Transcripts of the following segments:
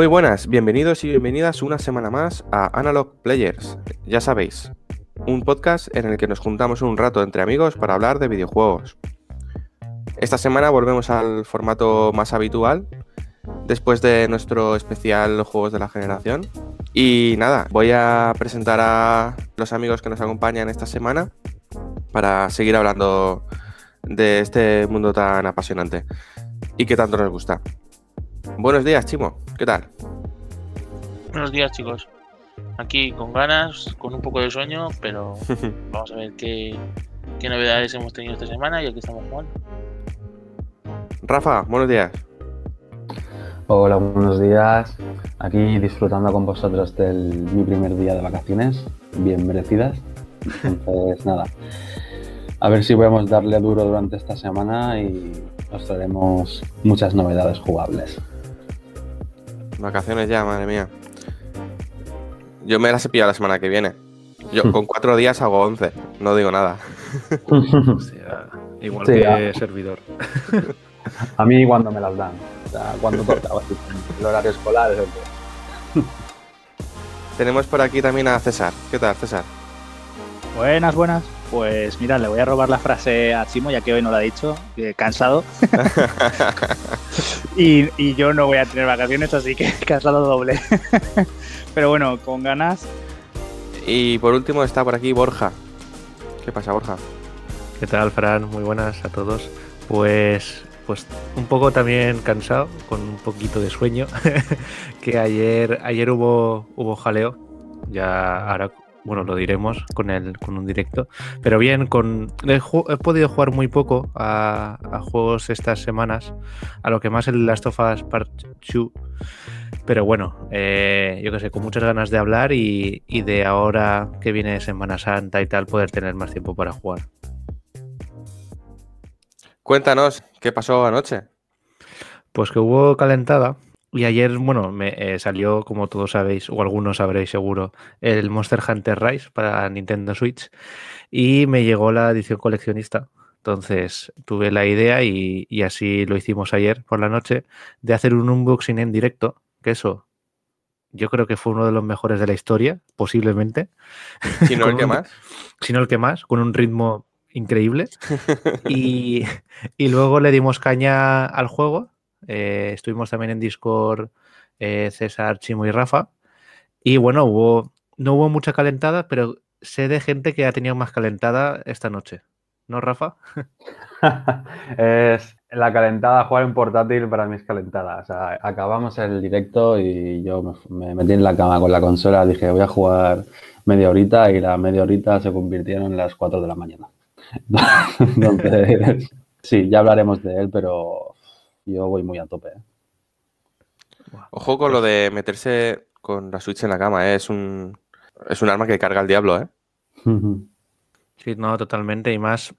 Muy buenas, bienvenidos y bienvenidas una semana más a Analog Players. Ya sabéis, un podcast en el que nos juntamos un rato entre amigos para hablar de videojuegos. Esta semana volvemos al formato más habitual, después de nuestro especial Juegos de la Generación. Y nada, voy a presentar a los amigos que nos acompañan esta semana para seguir hablando de este mundo tan apasionante y que tanto nos gusta. Buenos días, Chimo. ¿Qué tal? Buenos días, chicos. Aquí con ganas, con un poco de sueño, pero vamos a ver qué, novedades hemos tenido esta semana y aquí estamos jugando. Rafa, buenos días. Hola, buenos días. Aquí disfrutando con vosotros del mi primer día de vacaciones, bien merecidas. Entonces, nada. A ver si podemos darle duro durante esta semana y os traeremos muchas novedades jugables. Vacaciones ya, madre mía. Yo me las he pillado la semana que viene. Yo con cuatro días hago once, no digo nada. igual que servidor. A mí cuando me las dan. O sea, cuando toca, el horario escolar es el que... Tenemos por aquí también a César. ¿Qué tal, César? Buenas, buenas. Pues mira, le voy a robar la frase a Chimo, ya que hoy no la ha dicho, cansado. y, yo no voy a tener vacaciones, así que cansado doble. Pero bueno, con ganas. Y por último está por aquí Borja. ¿Qué pasa, Borja? ¿Qué tal, Fran? Muy buenas a todos. Pues, pues un poco también cansado, con un poquito de sueño, que ayer, ayer hubo, hubo jaleo. Ya ahora bueno, lo diremos con, el, con un directo. Pero bien, con he, podido jugar muy poco a, juegos estas semanas, a lo que más el Last of Us Part 2. Pero bueno, eh, yo que sé, con muchas ganas de hablar y, y de ahora que viene Semana Santa y tal, poder tener más tiempo para jugar. Cuéntanos, ¿qué pasó anoche? Pues que hubo calentada y ayer, bueno, me eh, salió, como todos sabéis, o algunos sabréis seguro, el Monster Hunter Rise para Nintendo Switch y me llegó la edición coleccionista. Entonces tuve la idea y, así lo hicimos ayer por la noche de hacer un unboxing en directo, que eso yo creo que fue uno de los mejores de la historia, posiblemente. Si no el que más. Si no el que más, con un ritmo increíble. y, y luego le dimos caña al juego eh, estuvimos también en Discord eh, César, Chimo y Rafa. Y bueno, hubo, no hubo mucha calentada, pero sé de gente que ha tenido más calentada esta noche. ¿No, Rafa? es la calentada, jugar en portátil para mí es calentada. O sea, acabamos el directo y yo me, metí en la cama con la consola, dije voy a jugar media horita y la media horita se convirtieron en las 4 de la mañana. Entonces, sí, ya hablaremos de él, pero yo voy muy a tope. ¿eh? Ojo con lo de meterse con la Switch en la cama, ¿eh? es un es un arma que carga el diablo, ¿eh? Sí, no, totalmente. Y más,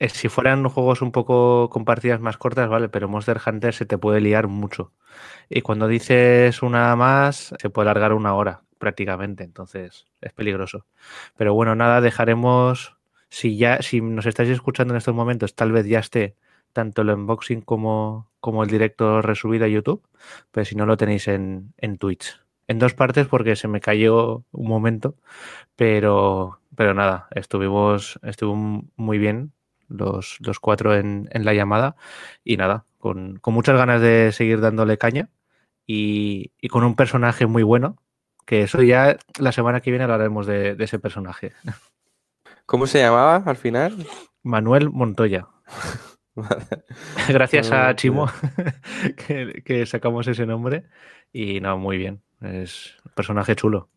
eh, si fueran juegos un poco con partidas más cortas, vale, pero Monster Hunter se te puede liar mucho. Y cuando dices una más, se puede alargar una hora prácticamente, entonces es peligroso. Pero bueno, nada, dejaremos, si ya, si nos estáis escuchando en estos momentos, tal vez ya esté tanto el unboxing como, como el directo resubido a YouTube, pero si no lo tenéis en, en Twitch. En dos partes porque se me cayó un momento, pero, pero nada, estuvimos, estuvo muy bien los, los cuatro en, en, la llamada y nada, con, con, muchas ganas de seguir dándole caña y, y, con un personaje muy bueno, que eso ya la semana que viene hablaremos de, de ese personaje. ¿Cómo se llamaba al final? Manuel Montoya. Gracias a Chimo que, sacamos ese nombre y no, muy bien. Es un personaje chulo.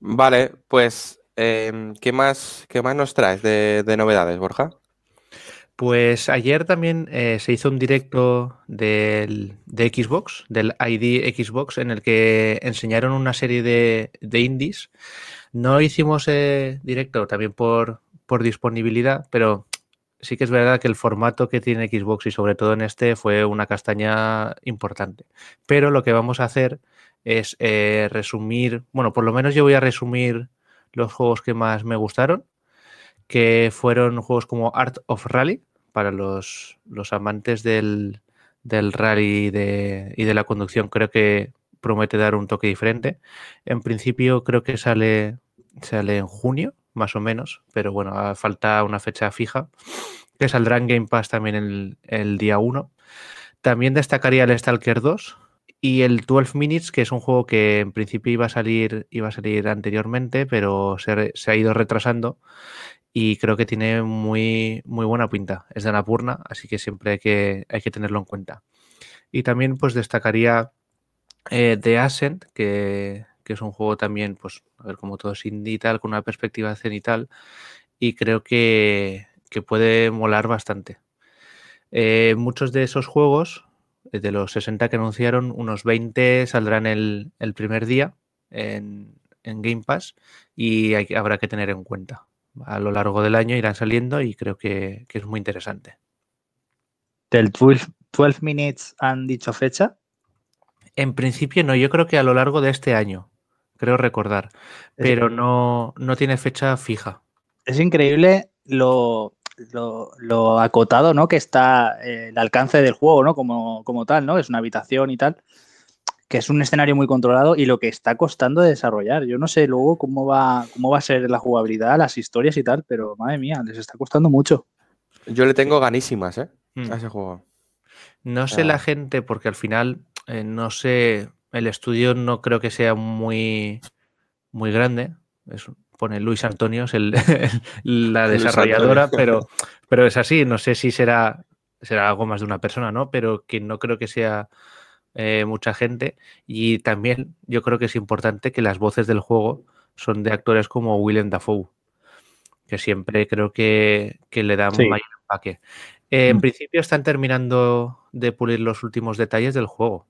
Vale, pues em, ¿qué, más, ¿qué más nos traes de, novedades, Borja? Pues ayer también eh, se hizo un directo del, de Xbox, del ID Xbox, en el que enseñaron una serie de, de indies. No hicimos eh, directo también por, por disponibilidad, pero sí que es verdad que el formato que tiene Xbox y sobre todo en este fue una castaña importante. Pero lo que vamos a hacer es eh, resumir, bueno, por lo menos yo voy a resumir los juegos que más me gustaron, que fueron juegos como Art of Rally, para los, los amantes del, del rally de, y de la conducción, creo que promete dar un toque diferente. En principio creo que sale, sale en junio, más o menos, pero bueno, falta una fecha fija, que saldrá en Game Pass también el, el día 1. También destacaría el Stalker 2 y el 12 Minutes, que es un juego que en principio iba a salir, iba a salir anteriormente, pero se, se ha ido retrasando y creo que tiene muy, muy buena pinta. Es de Anapurna, así que siempre hay que, hay que tenerlo en cuenta. Y también pues destacaría eh, The Ascent, que, que, es un juego también, pues, a ver, como todo es indie y tal, con una perspectiva cenital, y creo que, que puede molar bastante. Eh, muchos de esos juegos, eh, de los 60 que anunciaron, unos 20 saldrán el, el primer día en, en, Game Pass y hay, habrá que tener en cuenta a lo largo del año irán saliendo y creo que, que es muy interesante. ¿Del 12, 12, Minutes han dicho fecha? En principio no, yo creo que a lo largo de este año, creo recordar, pero no, no tiene fecha fija. Es increíble lo, lo, lo acotado ¿no? que está eh, el alcance del juego, ¿no? Como, como tal, ¿no? Es una habitación y tal que es un escenario muy controlado y lo que está costando desarrollar. Yo no sé luego cómo va, cómo va a ser la jugabilidad, las historias y tal, pero madre mía, les está costando mucho. Yo le tengo ganísimas, ¿eh? Mm. A ese juego. No sé ah. la gente, porque al final, eh, no sé, el estudio no creo que sea muy, muy grande. Es, pone Luis Antonio, es el, la desarrolladora, pero, pero es así. No sé si será, será algo más de una persona, ¿no? Pero que no creo que sea eh, mucha gente. Y también yo creo que es importante que las voces del juego son de actores como Willem Dafoe, que siempre creo que, que le dan sí. un mayor empaque. Eh, en mm. principio están terminando de pulir los últimos detalles del juego.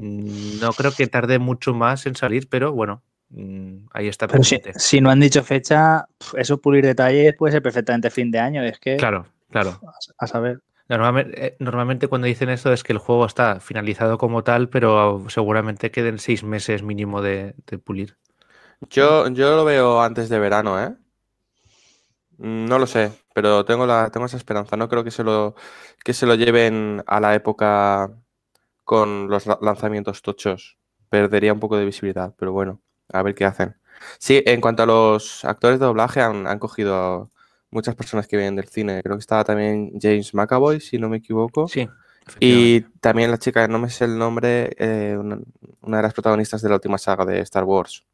Mm, no creo que tarde mucho más en salir, pero bueno, mm, ahí está. Pero si, si, no han dicho fecha, eso pulir detalles puede ser perfectamente fin de año. Es que. Claro, claro. A, a saber. Normalmente, eh, normalmente, cuando dicen esto es que el juego está finalizado como tal, pero seguramente queden seis meses mínimo de, de pulir. Yo, yo lo veo antes de verano, ¿eh? No lo sé, pero tengo, la, tengo esa esperanza. No creo que se, lo, que se lo lleven a la época con los lanzamientos tochos. Perdería un poco de visibilidad, pero bueno, a ver qué hacen. Sí, en cuanto a los actores de doblaje, han, han cogido muchas personas que vienen del cine. Creo que estaba también James McAvoy, si no me equivoco. Sí. Y también la chica, no me sé el nombre, eh, una, una, de las protagonistas de la última saga de Star Wars.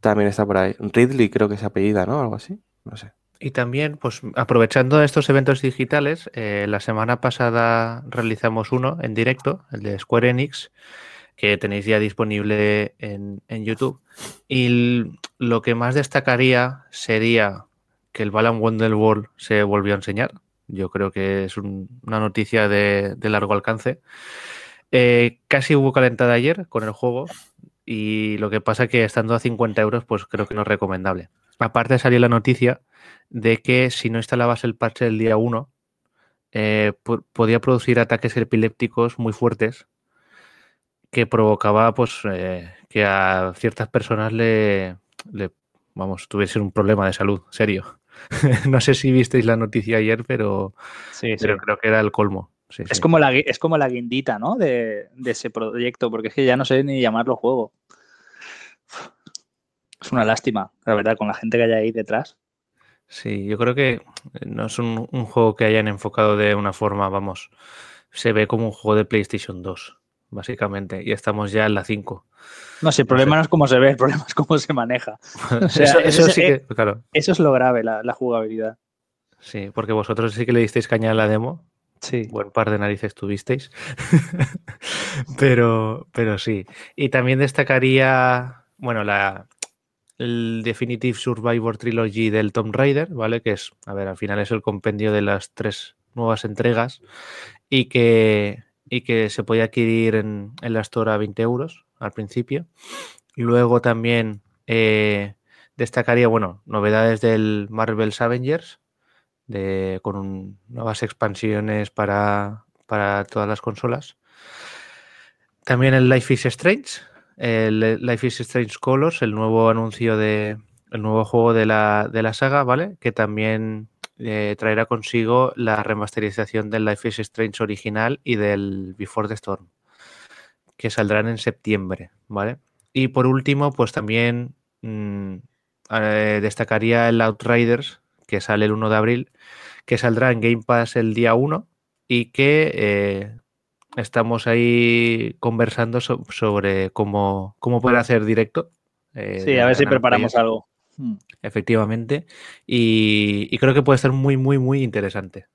También está por ahí. Ridley creo que es apellida, ¿no? Algo así. No sé. Y también, pues aprovechando estos eventos digitales, eh, la semana pasada realizamos uno en directo, el de Square Enix, que tenéis ya disponible en, en YouTube. Y lo que más destacaría sería que el Balan Wonderworld se volvió a enseñar. Yo creo que es un, una noticia de, de, largo alcance. Eh, casi hubo calentada ayer con el juego y lo que pasa que estando a 50 euros, pues creo que no es recomendable. Aparte salió la noticia de que si no instalabas el parche del día 1, eh, podía producir ataques epilépticos muy fuertes que provocaba pues eh, que a ciertas personas le, le vamos, tuviesen un problema de salud serio. no sé si visteis la noticia ayer, pero, sí, pero sí. creo que era el colmo. Sí, es, Como la, es como la guindita, ¿no? De, de, ese proyecto, porque es que ya no sé ni llamarlo juego. Es una lástima, la verdad, con la gente que hay ahí detrás. Sí, yo creo que no es un, un juego que hayan enfocado de una forma, vamos, se ve como un juego de PlayStation 2, básicamente, y estamos ya en la 5. No, si el problema no, es cómo se ve, el problema es cómo se maneja. o sea, eso, eso, sí que, claro. Eso es lo grave, la, la, jugabilidad. Sí, porque vosotros sí que le disteis caña a la demo. Sí. Buen par de narices tuvisteis. pero, pero sí. Y también destacaría, bueno, la, el Definitive Survivor Trilogy del Tomb Raider, ¿vale? Que es, a ver, al final es el compendio de las tres nuevas entregas y que, y que se podía adquirir en, en la Store a 20 euros al principio. Luego también eh, destacaría, bueno, novedades del Marvel's Avengers, de, con nuevas expansiones para, para todas las consolas. También el Life is Strange, el Life is Strange Colors, el nuevo anuncio de el nuevo juego de la, de la saga, ¿vale? Que también eh, traerá consigo la remasterización del Life is Strange original y del Before the Storm, que saldrán en septiembre, ¿vale? Y por último, pues también mm, eh, destacaría el Outriders, que sale el 1 de abril, que saldrá en Game Pass el día 1 y que eh, estamos ahí conversando so- sobre cómo, cómo poder hacer directo. eh, Sí, a ver si preparamos algo. Hmm. Efectivamente. Y, y creo que puede ser muy, muy, muy interesante.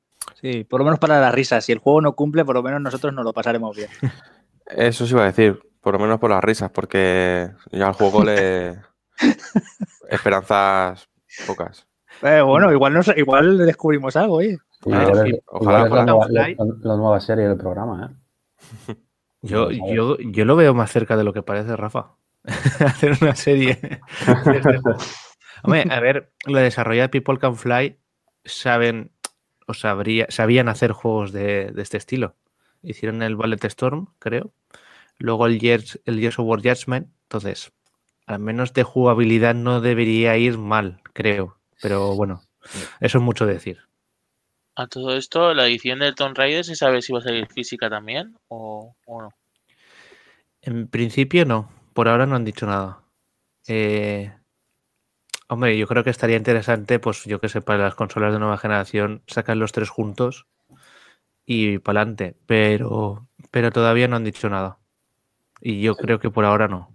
Sí, por lo menos para las risas. Si el juego no cumple, por lo menos nosotros nos lo pasaremos bien. Eso sí iba a decir, por lo menos por las risas, porque ya al juego le. Esperanzas pocas. Eh, bueno, igual, nos, igual descubrimos algo, Ah, es- ojalá nueva, la nueva serie del programa, ¿eh? Yo, yo, yo lo veo más cerca de lo que parece, Rafa. Hacer una serie de. Hombre, a ver, la desarrolla People Can Fly saben o sabría, sabían hacer juegos de, de este estilo. Hicieron el Ballet Storm, creo. Luego el Gears, el of War Judgment. Entonces, al menos de jugabilidad no debería ir mal, creo. Pero bueno, eso es mucho decir. A todo esto, la edición del Tomb Raider, ¿se sabe si va a salir física también o, o no? En principio no, por ahora no han dicho nada. Eh, hombre, yo creo que estaría interesante, pues yo que sé, para las consolas de nueva generación, sacar los tres juntos y para adelante, pero, pero todavía no han dicho nada. Y yo creo que por ahora no.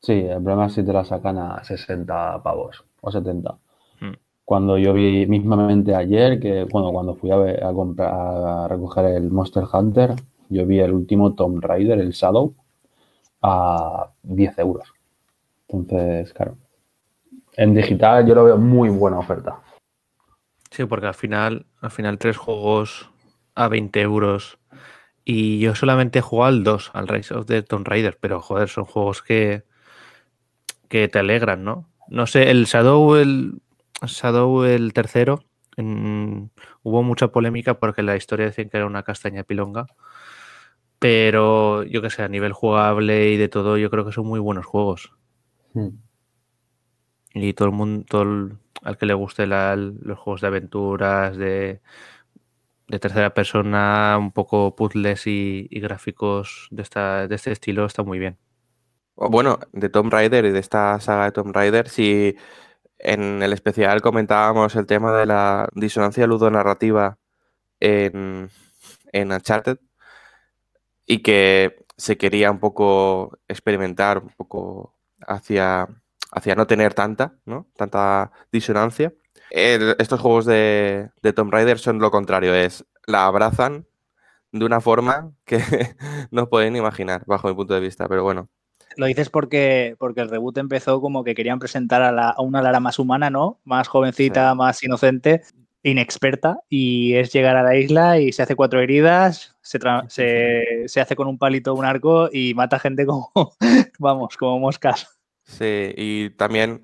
Sí, el problema es si te la sacan a 60 pavos o 70. Cuando yo vi mismamente ayer, que bueno, cuando fui a, ver- a comprar, a recoger el Monster Hunter, yo vi el último Tomb Raider, el Shadow, a 10 euros. Entonces, claro. En digital yo lo veo muy buena oferta. Sí, porque al final, al final tres juegos a 20 euros. Y yo solamente he jugado al 2, al Rise of the Tomb Raider, pero joder, son juegos que, que te alegran, ¿no? No sé, el Shadow, el Shadow, el tercero, hubo mucha polémica porque la historia decían que era una castaña pilonga. Pero yo que sé, a nivel jugable y de todo, yo creo que son muy buenos juegos. Mm. Y todo el mundo, todo el- al que le guste la- los juegos de aventuras, de, de tercera persona, un poco puzzles y, y gráficos de, esta, de este estilo, está muy bien. Bueno, de Tomb Raider y de esta saga de Tomb Raider, si en el especial comentábamos el tema de la disonancia ludonarrativa en, en Uncharted y que se quería un poco experimentar un poco hacia, hacia no tener tanta, ¿no? Tanta disonancia. Estos juegos de, de Tomb Raider son lo contrario, es la abrazan de una forma que no pueden imaginar, bajo mi punto de vista, pero bueno. Lo dices porque, porque el reboot empezó como que querían presentar a, la- a una Lara más humana, ¿no? Más jovencita, Sí. más inocente, inexperta, y es llegar a la isla y se hace cuatro heridas, se, se, se hace con un palito un arco y mata gente como, vamos, como moscas. Sí, y también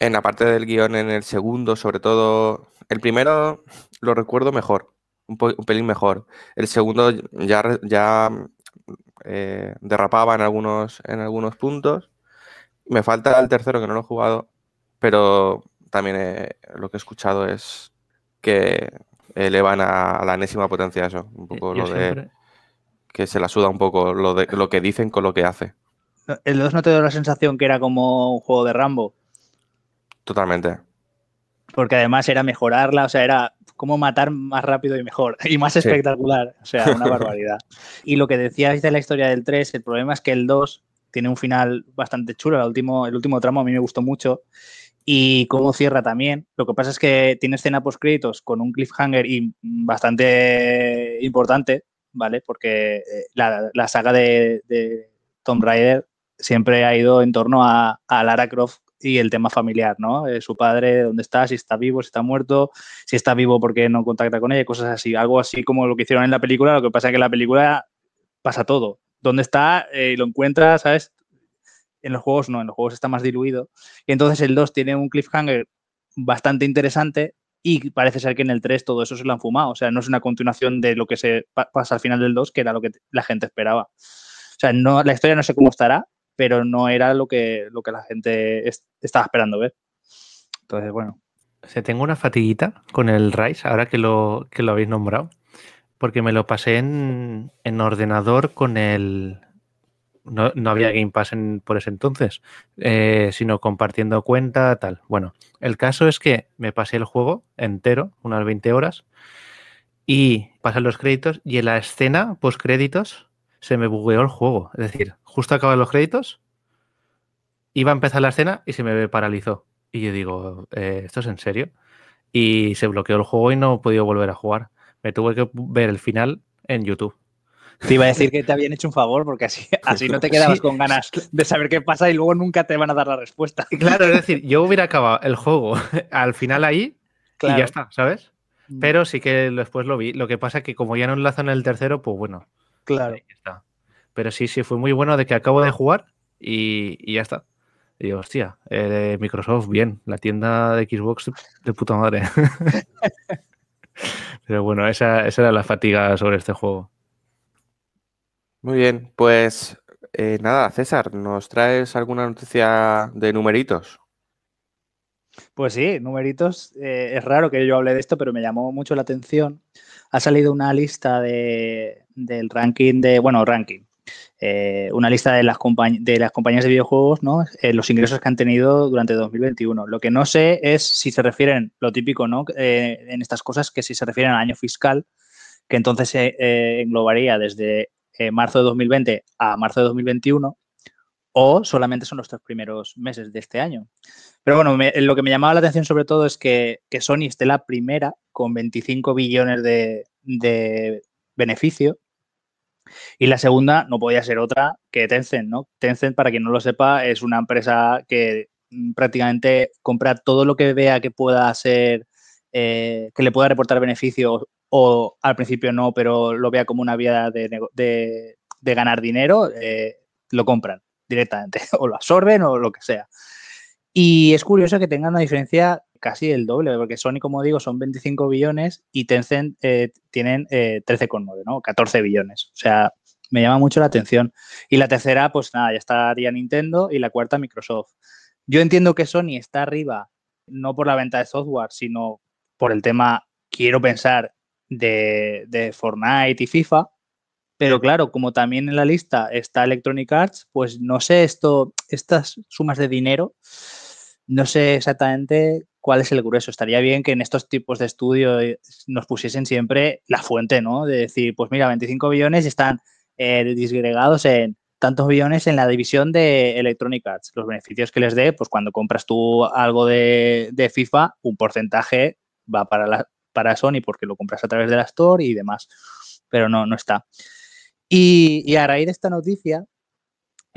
en la parte del guion, en el segundo, sobre todo, el primero lo recuerdo mejor, un, un pelín mejor. El segundo ya, ya eh, derrapaba en algunos, en algunos puntos. Me falta el tercero que no lo he jugado, pero también eh, lo que he escuchado es que elevan a, a la enésima potencia eso, un poco Yo lo de que se la suda un poco lo de lo que dicen con lo que hace. El 2 no te dio la sensación que era como un juego de Rambo, Totalmente. Porque además era mejorarla, o sea, era cómo matar más rápido y mejor, y más Sí. espectacular, o sea, una barbaridad. Y lo que decíais de la historia del 3, el problema es que el 2 tiene un final bastante chulo, el último, el último tramo a mí me gustó mucho, y cómo cierra también. Lo que pasa es que tiene escena post créditos con un cliffhanger y bastante importante, ¿vale? Porque eh, la, la saga de, de Tomb Raider siempre ha ido en torno a, a Lara Croft y el tema familiar, ¿no? Eh, su padre, dónde está, si está vivo, si está muerto, si está vivo porque no contacta con ella, cosas así. Algo así como lo que hicieron en la película, lo que pasa es que en la película pasa todo. ¿Dónde está? Eh, lo encuentra, ¿sabes? En los juegos no, en los juegos está más diluido. Y entonces el 2 tiene un cliffhanger bastante interesante y parece ser que en el 3 todo eso se lo han fumado. O sea, no es una continuación de lo que se pasa al final del 2, que era lo que la gente esperaba. O sea, no, la historia no sé cómo estará, pero no era lo que, lo que la gente estaba esperando ver. Entonces, bueno. Se tengo una fatiguita con el Rise, ahora que lo, que lo habéis nombrado, porque me lo pasé en, ordenador con el... No, había Game Pass por ese entonces, eh, sino compartiendo cuenta, tal. Bueno, el caso es que me pasé el juego entero, unas 20 horas, y pasan los créditos, y en la escena post créditos se me bugueó el juego. Es decir, justo acaban los créditos, iba a empezar la escena y se me paralizó. Y yo digo, eh, ¿esto es en serio? Y se bloqueó el juego y no he podido volver a jugar. Me tuve que ver el final en YouTube. Te iba a decir que te habían hecho un favor porque así, así no te quedabas con ganas de saber qué pasa y luego nunca te van a dar la respuesta. Claro, es decir, yo hubiera acabado el juego al final ahí y ya está, ¿sabes? Mm. Pero sí que después lo vi. Lo que pasa es que como ya no enlazan el tercero, pues bueno, Claro. Pero sí, sí, fue muy bueno de que acabo de jugar y, ya está. Y digo, hostia, eh, Microsoft, bien, la tienda de Xbox de puta madre. Pero bueno, esa, era la fatiga sobre este juego. Muy bien, pues eh, nada, César, ¿nos traes alguna noticia de numeritos? Pues sí, numeritos. Eh, es raro que yo hable de esto, pero me llamó mucho la atención. Ha salido una lista de, del ranking de, bueno, ranking, eh, una lista de las, de las compañías de videojuegos, ¿no? Eh, los ingresos que han tenido durante 2021. Lo que no sé es si se refieren, lo típico, ¿no? en estas cosas, que si se refieren al año fiscal, que entonces se englobaría desde marzo de 2020 a marzo de 2021 o solamente son los tres primeros meses de este año. Pero bueno, lo que me llamaba la atención sobre todo es que, Sony esté la primera con 25 billones de, beneficio y la segunda no podía ser otra que Tencent, ¿no? Tencent, para quien no lo sepa, es una empresa que mm, prácticamente compra todo lo que vea que pueda ser, eh, que le pueda reportar beneficios o al principio no, pero lo vea como una vía de, ganar dinero, eh, lo compran directamente, o lo absorben o lo que sea. Y es curioso que tengan una diferencia casi el doble, porque Sony, como digo, son 25 billones y Tencent eh, tienen eh, 13,9, ¿no? 14 billones. O sea, me llama mucho la atención. Y la tercera, pues nada, ya estaría Nintendo y la cuarta Microsoft. Yo entiendo que Sony está arriba, no por la venta de software, sino por el tema, quiero pensar, de, de Fortnite y FIFA, pero claro, como también en la lista está Electronic Arts, pues no sé esto, estas sumas de dinero, no sé exactamente cuál es el grueso. Estaría bien que en estos tipos de estudios eh, nos pusiesen siempre la fuente, ¿no? De decir, pues mira, 25 billones están eh, disgregados en tantos billones en la división de Electronic. Los beneficios que les dé, pues cuando compras tú algo de, FIFA, un porcentaje va para, la, para Sony porque lo compras a través de la Store y demás. Pero no, no está. Y, a raíz de esta noticia,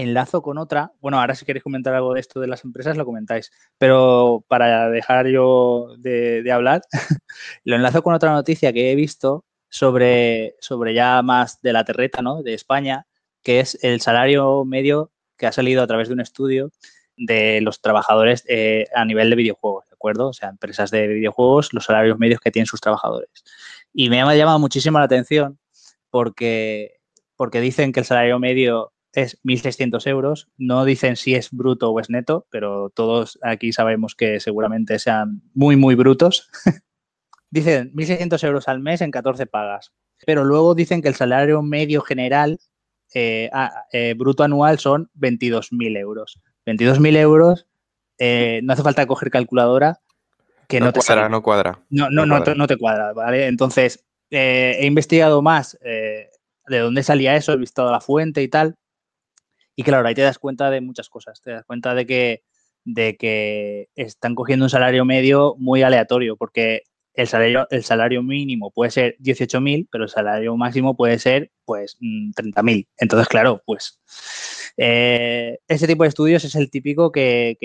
enlazo con otra. Bueno, ahora si queréis comentar algo de esto de las empresas, lo comentáis. Pero para dejar yo de, hablar, lo enlazo con otra noticia que he visto sobre, sobre ya más de la terreta, ¿no? De España, que es el salario medio que ha salido a través de un estudio de los trabajadores eh, a nivel de videojuegos, ¿de acuerdo? O sea, empresas de videojuegos, los salarios medios que tienen sus trabajadores. Y me ha llamado muchísimo la atención porque porque dicen que el salario medio es 1.600 euros. No dicen si es bruto o es neto, pero todos aquí sabemos que seguramente sean muy, muy brutos. dicen 1.600 euros al mes en 14 pagas. Pero luego dicen que el salario medio general eh, eh, bruto anual son 22.000 euros. 22.000 euros, eh, no hace falta coger calculadora. Que no, te cuadra, no cuadra. No, no, no, no, te, cuadra, ¿vale? Entonces, he investigado más de dónde salía eso, he visto la fuente y tal. Y claro, ahí te das cuenta de muchas cosas. Te das cuenta de que, de que están cogiendo un salario medio muy aleatorio, porque el salario, el salario mínimo puede ser 18.000, pero el salario máximo puede ser pues 30.000. Mm, Entonces, claro, pues eh, ese tipo de estudios es el típico que,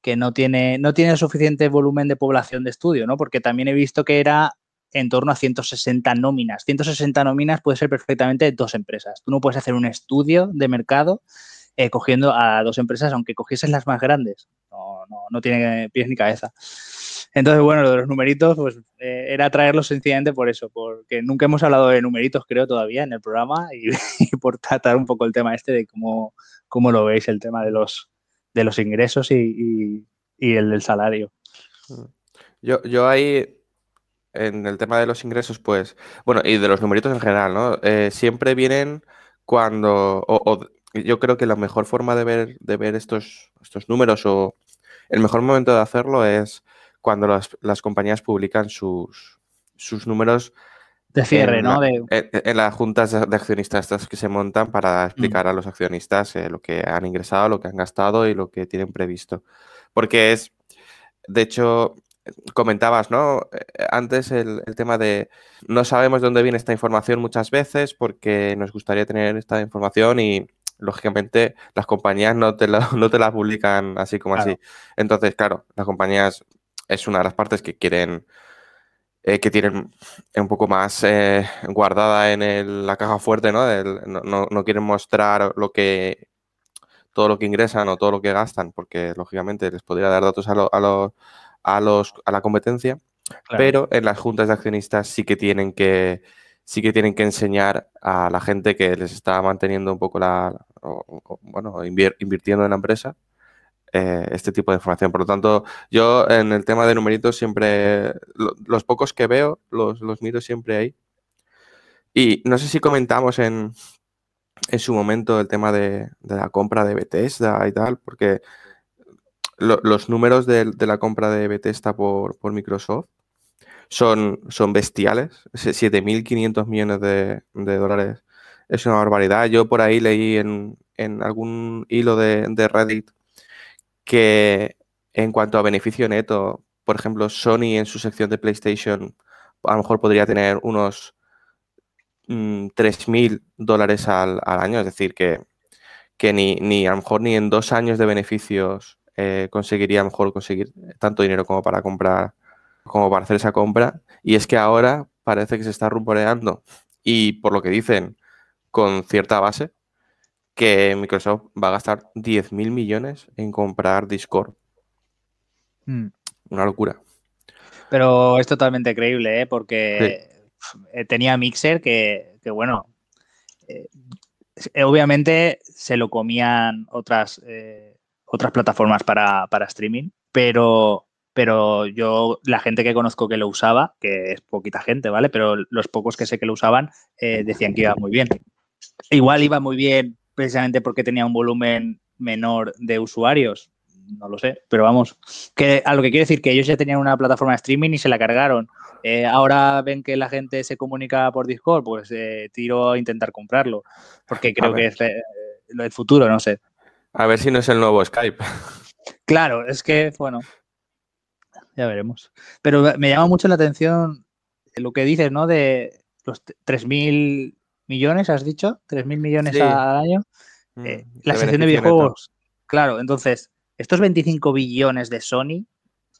que no tiene, no tiene suficiente volumen de población de estudio, ¿no? Porque también he visto que era en torno a 160 nóminas. 160 nóminas puede ser perfectamente dos empresas. Tú no puedes hacer un estudio de mercado eh, cogiendo a dos empresas, aunque cogiesen las más grandes. No, no, no tiene pies ni cabeza. Entonces, bueno, lo de los numeritos, pues eh, era traerlos sencillamente por eso, porque nunca hemos hablado de numeritos, creo, todavía en el programa y, por tratar un poco el tema este de cómo, cómo lo veis, el tema de los, de los ingresos y, el del salario. Yo, yo ahí, en el tema de los ingresos, pues, bueno, y de los numeritos en general, ¿no? Eh, siempre vienen cuando, o, yo creo que la mejor forma de ver, de ver estos, estos números o el mejor momento de hacerlo es cuando las, compañías publican sus, sus números de cierre, ¿no? En, las juntas de, accionistas estas que se montan para explicar mm. a los accionistas eh, lo que han ingresado, lo que han gastado y lo que tienen previsto. Porque es, de hecho, comentabas, ¿no? Eh, antes el, tema de no sabemos de dónde viene esta información muchas veces porque nos gustaría tener esta información y lógicamente las compañías no te la, no te la publican así como así. Entonces, claro, las compañías es una de las partes que quieren eh, que tienen un poco más eh, guardada en la caja fuerte, ¿no? ¿no? quieren mostrar lo que todo lo que ingresan o todo lo que gastan, porque lógicamente les podría dar datos a, a, a, los, a la competencia, pero en las juntas de accionistas sí que tienen que sí que tienen que enseñar a la gente que les está manteniendo un poco la, bueno, invirtiendo en la empresa, eh, este tipo de información. Por lo tanto, yo en el tema de numeritos siempre, los pocos que veo, los, los miro siempre ahí. Y no sé si comentamos en, en su momento el tema de, la compra de Bethesda y tal, porque los números de, la compra de Bethesda por, Microsoft son, son bestiales. 7.500 millones de, de, dólares es una barbaridad. Yo por ahí leí en, algún hilo de, Reddit que en cuanto a beneficio neto, por ejemplo, Sony en su sección de PlayStation a lo mejor podría tener unos 3.000 mm, dólares al, año, es decir, que, que ni, ni, a lo mejor ni en dos años de beneficios eh, conseguiría mejor conseguir tanto dinero como para comprar, como para hacer esa compra. Y es que ahora parece que se está rumoreando y por lo que dicen con cierta base, que Microsoft va a gastar 10.000 millones en comprar Discord. Hmm. Una locura. Pero es totalmente creíble, ¿eh? porque eh, tenía Mixer que, bueno, eh, obviamente se lo comían otras, otras plataformas para, streaming, pero, pero yo, la gente que conozco que lo usaba, que es poquita gente, ¿vale? Pero los pocos que sé que lo usaban decían que iba muy bien. Igual iba muy bien precisamente porque tenía un volumen menor de usuarios. No lo sé, pero vamos, que a lo que quiere decir que ellos ya tenían una plataforma de streaming y se la cargaron. Eh, ahora ven que la gente se comunica por Discord, pues eh, tiro a intentar comprarlo, porque creo que es eh, lo del futuro, no sé. A ver si no es el nuevo Skype. Claro, es que, bueno, ya veremos. Pero me llama mucho la atención lo que dices, ¿no? De los 3.000 millones, has dicho, 3.000 millones al año. Mm, eh, la sección de videojuegos, claro, entonces, estos 25 billones de Sony,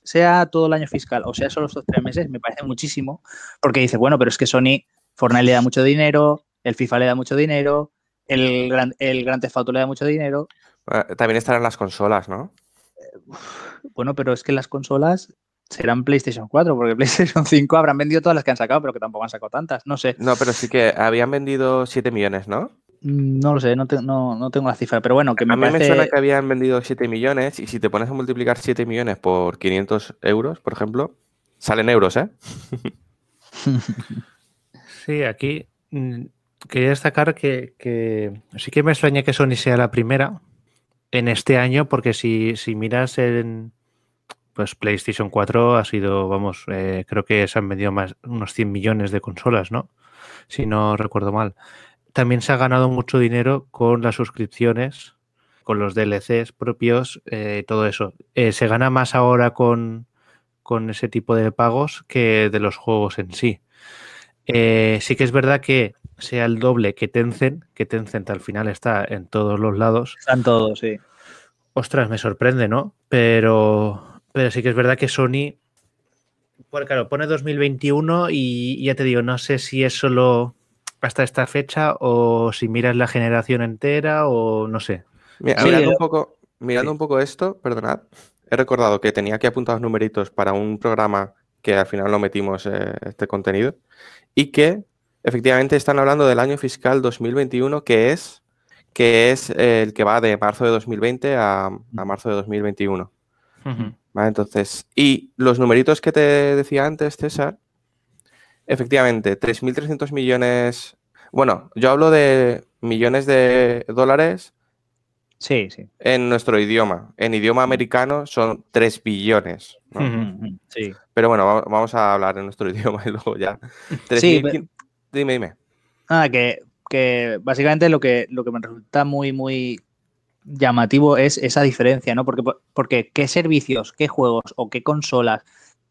sea todo el año fiscal o sea solo estos tres meses, me parece muchísimo, porque dice, bueno, pero es que Sony, Fortnite le da mucho dinero, el FIFA le da mucho dinero, el Gran, el Grand Theft Auto le da mucho dinero. También estarán las consolas, ¿no? Bueno, pero es que las consolas serán PlayStation 4, porque PlayStation 5 habrán vendido todas las que han sacado, pero que tampoco han sacado tantas, no sé. No, pero sí que habían vendido 7 millones, ¿no? Mm, no lo sé, no, no, tengo la cifra, pero bueno, que me A mí me suena que habían vendido 7 millones y si te pones a multiplicar 7 millones por 500 euros, por ejemplo, salen euros, ¿eh? sí, aquí mm, quería destacar que, que, sí que me extraña que Sony sea la primera en este año, porque si, si miras en, pues PlayStation 4 ha sido, vamos, eh, creo que se han vendido más unos 100 millones de consolas, ¿no? Si no recuerdo mal. También se ha ganado mucho dinero con las suscripciones, con los DLCs propios, eh, todo eso. Eh, se gana más ahora con, con, ese tipo de pagos que de los juegos en sí. sí que es verdad que sea el doble que Tencent, que Tencent al final está en todos los lados. Están todos, sí ostras, me sorprende, ¿no? Pero, pero sí que es verdad que Sony, bueno, claro, pone 2021 y ya te digo, no sé si es solo hasta esta fecha o si miras la generación entera o no sé. mirando, un poco, mirando un poco esto, perdonad, he recordado que tenía que apuntar los numeritos para un programa que al final lo metimos eh, este contenido y que efectivamente están hablando del año fiscal 2021 que es que es el que va de marzo de 2020 a, marzo de 2021. Entonces, y los numeritos que te decía antes, César, efectivamente, 3.300 millones, bueno, yo hablo de millones de dólares Sí, sí. En nuestro idioma. En idioma americano son 3 billones. Sí. Pero bueno, vamos a hablar en nuestro idioma y luego ya. sí, Dime, dime. Ah, que, que, básicamente lo que, lo que me resulta muy, muy llamativo es esa diferencia, ¿no? Porque, porque qué servicios, qué juegos o qué consolas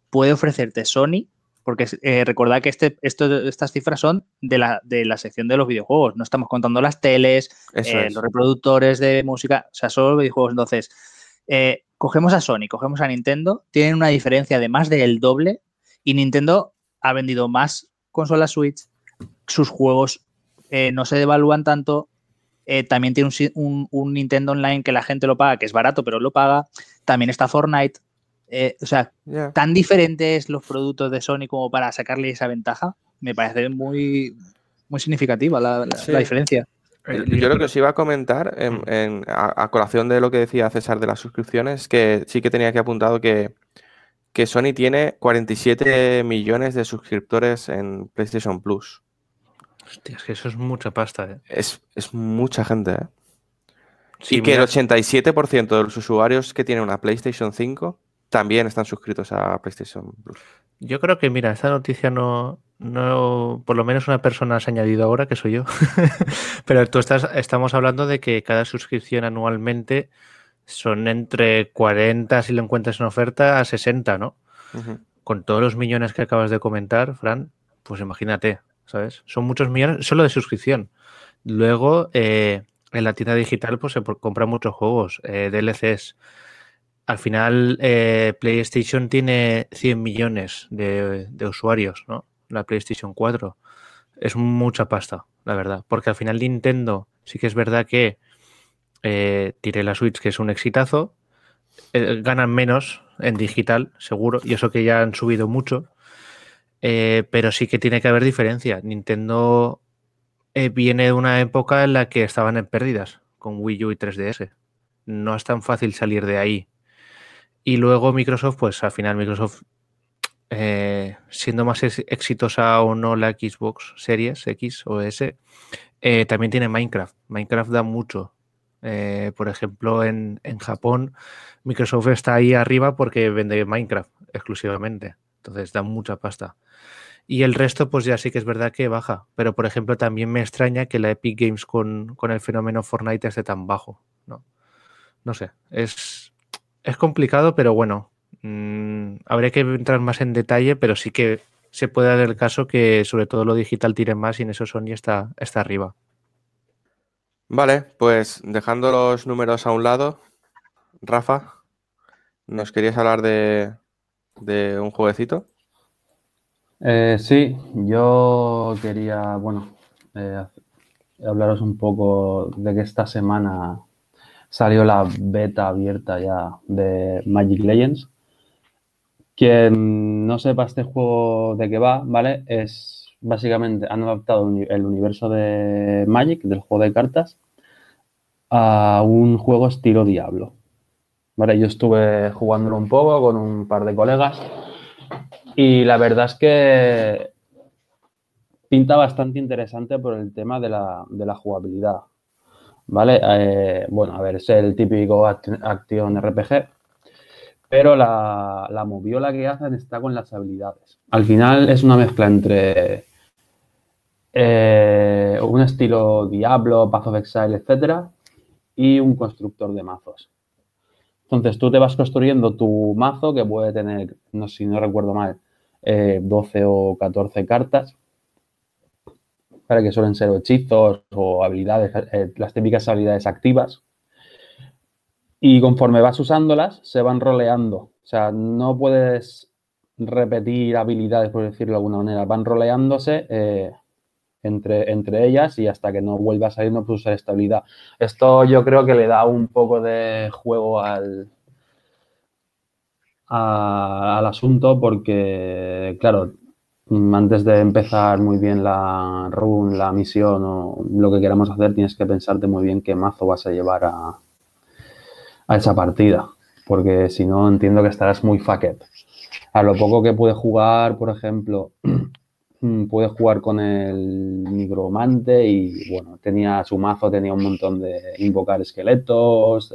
puede ofrecerte Sony porque eh, recordad que este, estas cifras son de la, de la sección de los videojuegos, no estamos contando las teles, eh, los reproductores de música, o sea, solo los videojuegos. Entonces, eh, cogemos a Sony, cogemos a Nintendo, tienen una diferencia de más del doble y Nintendo ha vendido más consolas Switch, sus juegos no se devalúan tanto, también tiene un, un, Nintendo Online que la gente lo paga, que es barato, pero lo paga. También está Fortnite. Eh, o sea, tan diferentes los productos de Sony como para sacarle esa ventaja, me parece muy, muy significativa la, diferencia. Eh, yo lo que os iba a comentar en, a, colación de lo que decía César de las suscripciones, que sí que tenía que apuntado que, que Sony tiene 47 millones de suscriptores en PlayStation Plus. Hostia, es que eso es mucha pasta, ¿eh? Es, mucha gente, ¿eh? y que el 87% de los usuarios que tienen una PlayStation 5 también están suscritos a PlayStation Plus. Yo creo que, mira, esta noticia no, no, por lo menos una persona se ha añadido ahora, que soy yo. Pero tú estás, estamos hablando de que cada suscripción anualmente son entre 40, si lo encuentras en oferta, a 60, ¿no? Con todos los millones que acabas de comentar, Fran, pues imagínate, ¿sabes? Son muchos millones solo de suscripción. Luego, eh, en la tienda digital, pues se compran muchos juegos, eh, DLCs al final eh, PlayStation tiene 100 millones de, usuarios, ¿no? La PlayStation 4. Es mucha pasta, la verdad. Porque al final Nintendo sí que es verdad que eh, tiré la Switch, que es un exitazo. Ganan menos en digital, seguro. Y eso que ya han subido mucho. Pero sí que tiene que haber diferencia. Nintendo viene de una época en la que estaban en pérdidas con Wii U y 3DS. No es tan fácil salir de ahí y luego Microsoft, pues al final Microsoft, eh, siendo más exitosa o no la Xbox Series X o S, eh, también tiene Minecraft. Minecraft da mucho. Eh, por ejemplo, en, Japón, Microsoft está ahí arriba porque vende Minecraft exclusivamente. Entonces da mucha pasta. Y el resto, pues ya sí que es verdad que baja. Pero, por ejemplo, también me extraña que la Epic Games con, con el fenómeno Fortnite esté tan bajo. No, no sé. Es, es complicado, pero bueno, mm, habría que entrar más en detalle, pero sí que se puede dar el caso que sobre todo lo digital tire más y en eso Sony está, está arriba. Vale, pues dejando los números a un lado, Rafa, ¿nos querías hablar de, un jueguecito? Eh, sí, yo quería, bueno, eh, hablaros un poco de que esta semana salió la beta abierta ya de Magic Legends. Quien no sepa este juego de qué va, ¿vale? Es básicamente, han adaptado el universo de Magic, del juego de cartas, a un juego estilo Diablo. ¿Vale? Yo estuve jugándolo un poco con un par de colegas y la verdad es que pinta bastante interesante por el tema de la, jugabilidad. ¿vale? Eh, bueno, a ver, es el típico acción RPG, pero la, la moviola que hacen está con las habilidades. Al final es una mezcla entre eh, un estilo Diablo, Path of Exile, etcétera, y un constructor de mazos. Entonces tú te vas construyendo tu mazo que puede tener, no si no recuerdo mal, 12 eh, o 14 cartas para que suelen ser hechizos o habilidades, eh, las típicas habilidades activas. Y conforme vas usándolas, se van roleando. O sea, no puedes repetir habilidades, por decirlo de alguna manera. Van roleándose eh, entre, entre ellas y hasta que no vuelva a salir no puedes usar estabilidad. Esto yo creo que le da un poco de juego al, al asunto porque, claro, antes de empezar muy bien la run, la misión o lo que queramos hacer, tienes que pensarte muy bien qué mazo vas a llevar a, a esa partida. Porque si no, entiendo que estarás muy fucked. A lo poco que pude jugar, por ejemplo, pude jugar con el nigromante y bueno, tenía su mazo, tenía un montón de invocar esqueletos,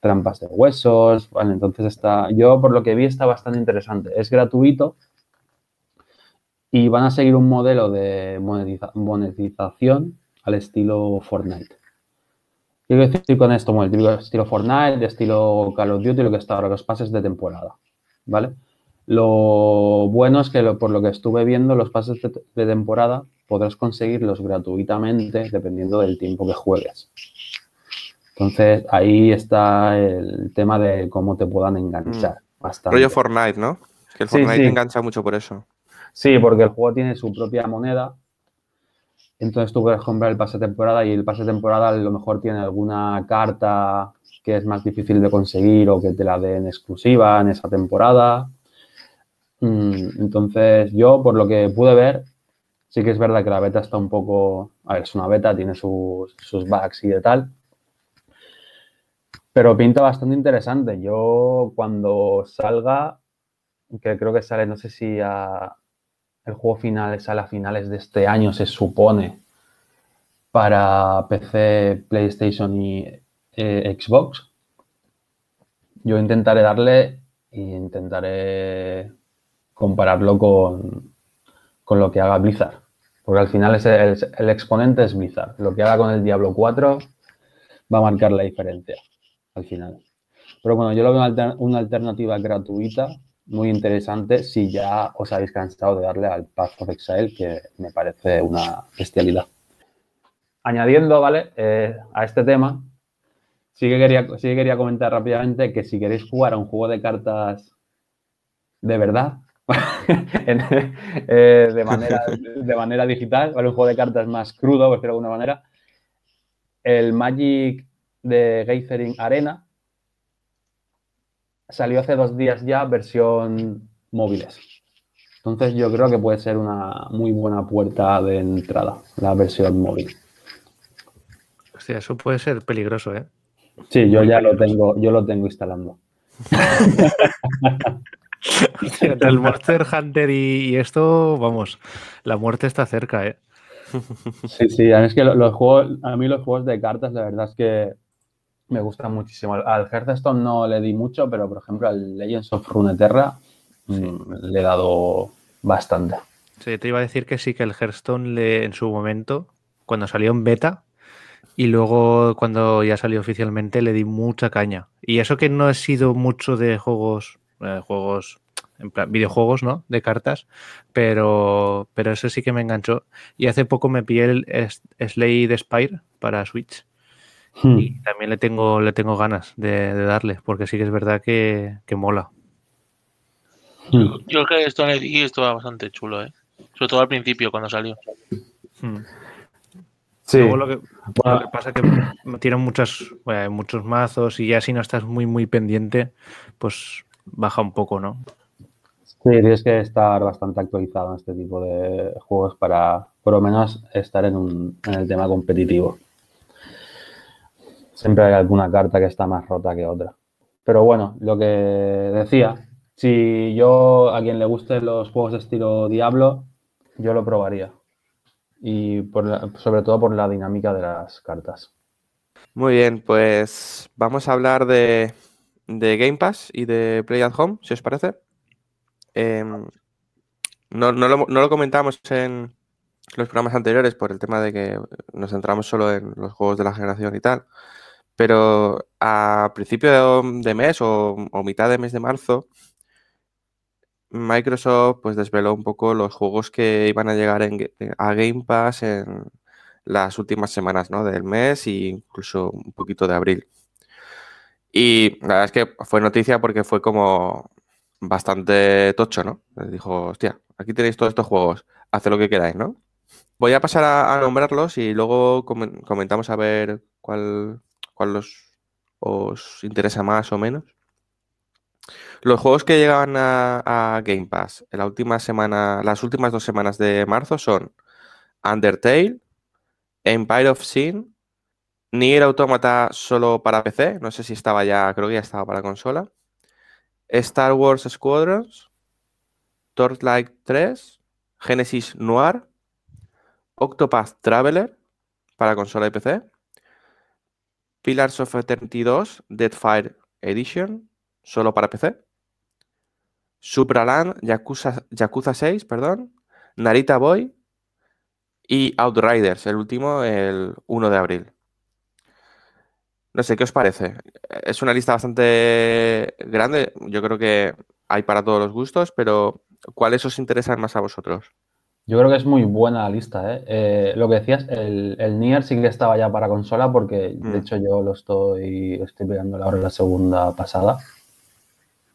trampas de huesos, ¿vale? Entonces está, yo por lo que vi está bastante interesante. Es gratuito y van a seguir un modelo de monetiza- monetización al estilo Fortnite. ¿Qué quiero decir con esto? El estilo Fortnite, de estilo Call of Duty, lo que está ahora, los pases de temporada, ¿vale? Lo bueno es que lo- por lo que estuve viendo, los pases de, de temporada podrás conseguirlos gratuitamente dependiendo del tiempo que juegues. Entonces, ahí está el tema de cómo te puedan enganchar. Bastante. Rollo Fortnite, ¿no? Que el Sí, Fortnite sí. engancha mucho por eso. Sí, porque el juego tiene su propia moneda. Entonces tú puedes comprar el pase de temporada y el pase de temporada a lo mejor tiene alguna carta que es más difícil de conseguir o que te la den exclusiva en esa temporada. Mm, Entonces yo, por lo que pude ver, sí que es verdad que la beta está un poco... A ver, es una beta, tiene sus, sus bugs y de tal. Pero pinta bastante interesante. Yo cuando salga, que creo que sale, no sé si el juego final sale a finales de este año, se supone, para PC, PlayStation y eh, Xbox. Yo intentaré darle e intentaré compararlo con, con lo que haga Blizzard. Porque al final es el, exponente es Blizzard. Lo que haga con el Diablo 4 va a marcar la diferencia al final. Pero bueno, yo lo veo una alternativa gratuita muy interesante si ya os habéis cansado de darle al Path of Exile, que me parece una bestialidad. Añadiendo, ¿vale? Eh, a este tema, sí que, quería, sí que quería comentar rápidamente que si queréis jugar a un juego de cartas de verdad, en- eh, de, manera, de manera digital, ¿vale? Un juego de cartas más crudo, por decirlo de alguna manera, el Magic de Gathering Arena salió hace dos días ya versión móviles. Entonces yo creo que puede ser una muy buena puerta de entrada, la versión móvil. Hostia, eso puede ser peligroso, ¿eh? Sí, yo ya lo tengo, yo lo tengo instalando. Entre el Monster Hunter y, y esto, vamos, la muerte está cerca, ¿eh? Sí, sí, a mí es que lo- los juegos, a mí los juegos de cartas, la verdad es que me gustan muchísimo. Al- Hearthstone no le di mucho, pero por ejemplo al Legends of Runeterra mm, le he dado bastante. Sí, te iba a decir que sí, que el Hearthstone le, en su momento, cuando salió en beta, y luego cuando ya salió oficialmente, le di mucha caña. Y eso que no he sido mucho de juegos, eh, juegos, en plan, videojuegos, ¿no? De cartas, pero, pero eso sí que me enganchó. Y hace poco me pillé el Slay Spire para Switch. Hmm. Y también le tengo, le tengo ganas de, de darle, porque sí que es verdad que, que mola. Hmm. Yo creo que esto le di estaba bastante chulo, ¿eh? Sobre todo al principio, cuando salió. Hmm. Sí, Luego lo que, Bueno. lo que pasa es que tiene muchas, bueno, muchos mazos y ya si no estás muy, muy pendiente, pues baja un poco, ¿no? Sí, tienes que estar bastante actualizado en este tipo de juegos para, por lo menos, estar en, un- en el tema competitivo. Siempre hay alguna carta que está más rota que otra. Pero bueno, lo que decía, si yo a quien le gusten los juegos de estilo Diablo, yo lo probaría. Y por la- sobre todo por la dinámica de las cartas. Muy bien, pues vamos a hablar de, de Game Pass y de Play at Home, si os parece. Em, no, no lo, no lo comentamos en los programas anteriores por el tema de que nos centramos solo en los juegos de la generación y tal. Pero a principio de, mes o, mitad de mes de marzo, Microsoft pues desveló un poco los juegos que iban a llegar en Ga- a Game Pass en las últimas semanas ¿no? del mes e incluso un poquito de abril. Y la verdad es que fue noticia porque fue como bastante tocho, ¿no? Dijo, hostia, aquí tenéis todos estos juegos, haced lo que queráis, ¿no? Voy a pasar a, nombrarlos y luego comentamos a ver cuál, cuál os interesa más o menos. Los juegos que llegaban a, Game Pass en la última semana, las últimas dos semanas de marzo son Undertale, Empire of Sin, Nier Automata solo para PC, no sé si estaba ya, creo que ya estaba para consola, Star Wars Squadrons, Torchlight 3, Genesis Noir, Octopath Traveler para consola y PC, Pillars of Eternity 2, Deadfire Edition, solo para PC, Supraland, Yakuza, Yakuza 6, perdón, Narita Boy y Outriders, el último, el 1 de abril. No sé, ¿qué os parece? Es una lista bastante grande, yo creo que hay para todos los gustos, pero ¿cuáles os interesan más a vosotros? Yo creo que es muy buena la lista, ¿eh? eh lo que decías, el, el, Nier sí que estaba ya para consola porque de mm. hecho yo lo estoy, estoy pegando ahora la segunda pasada.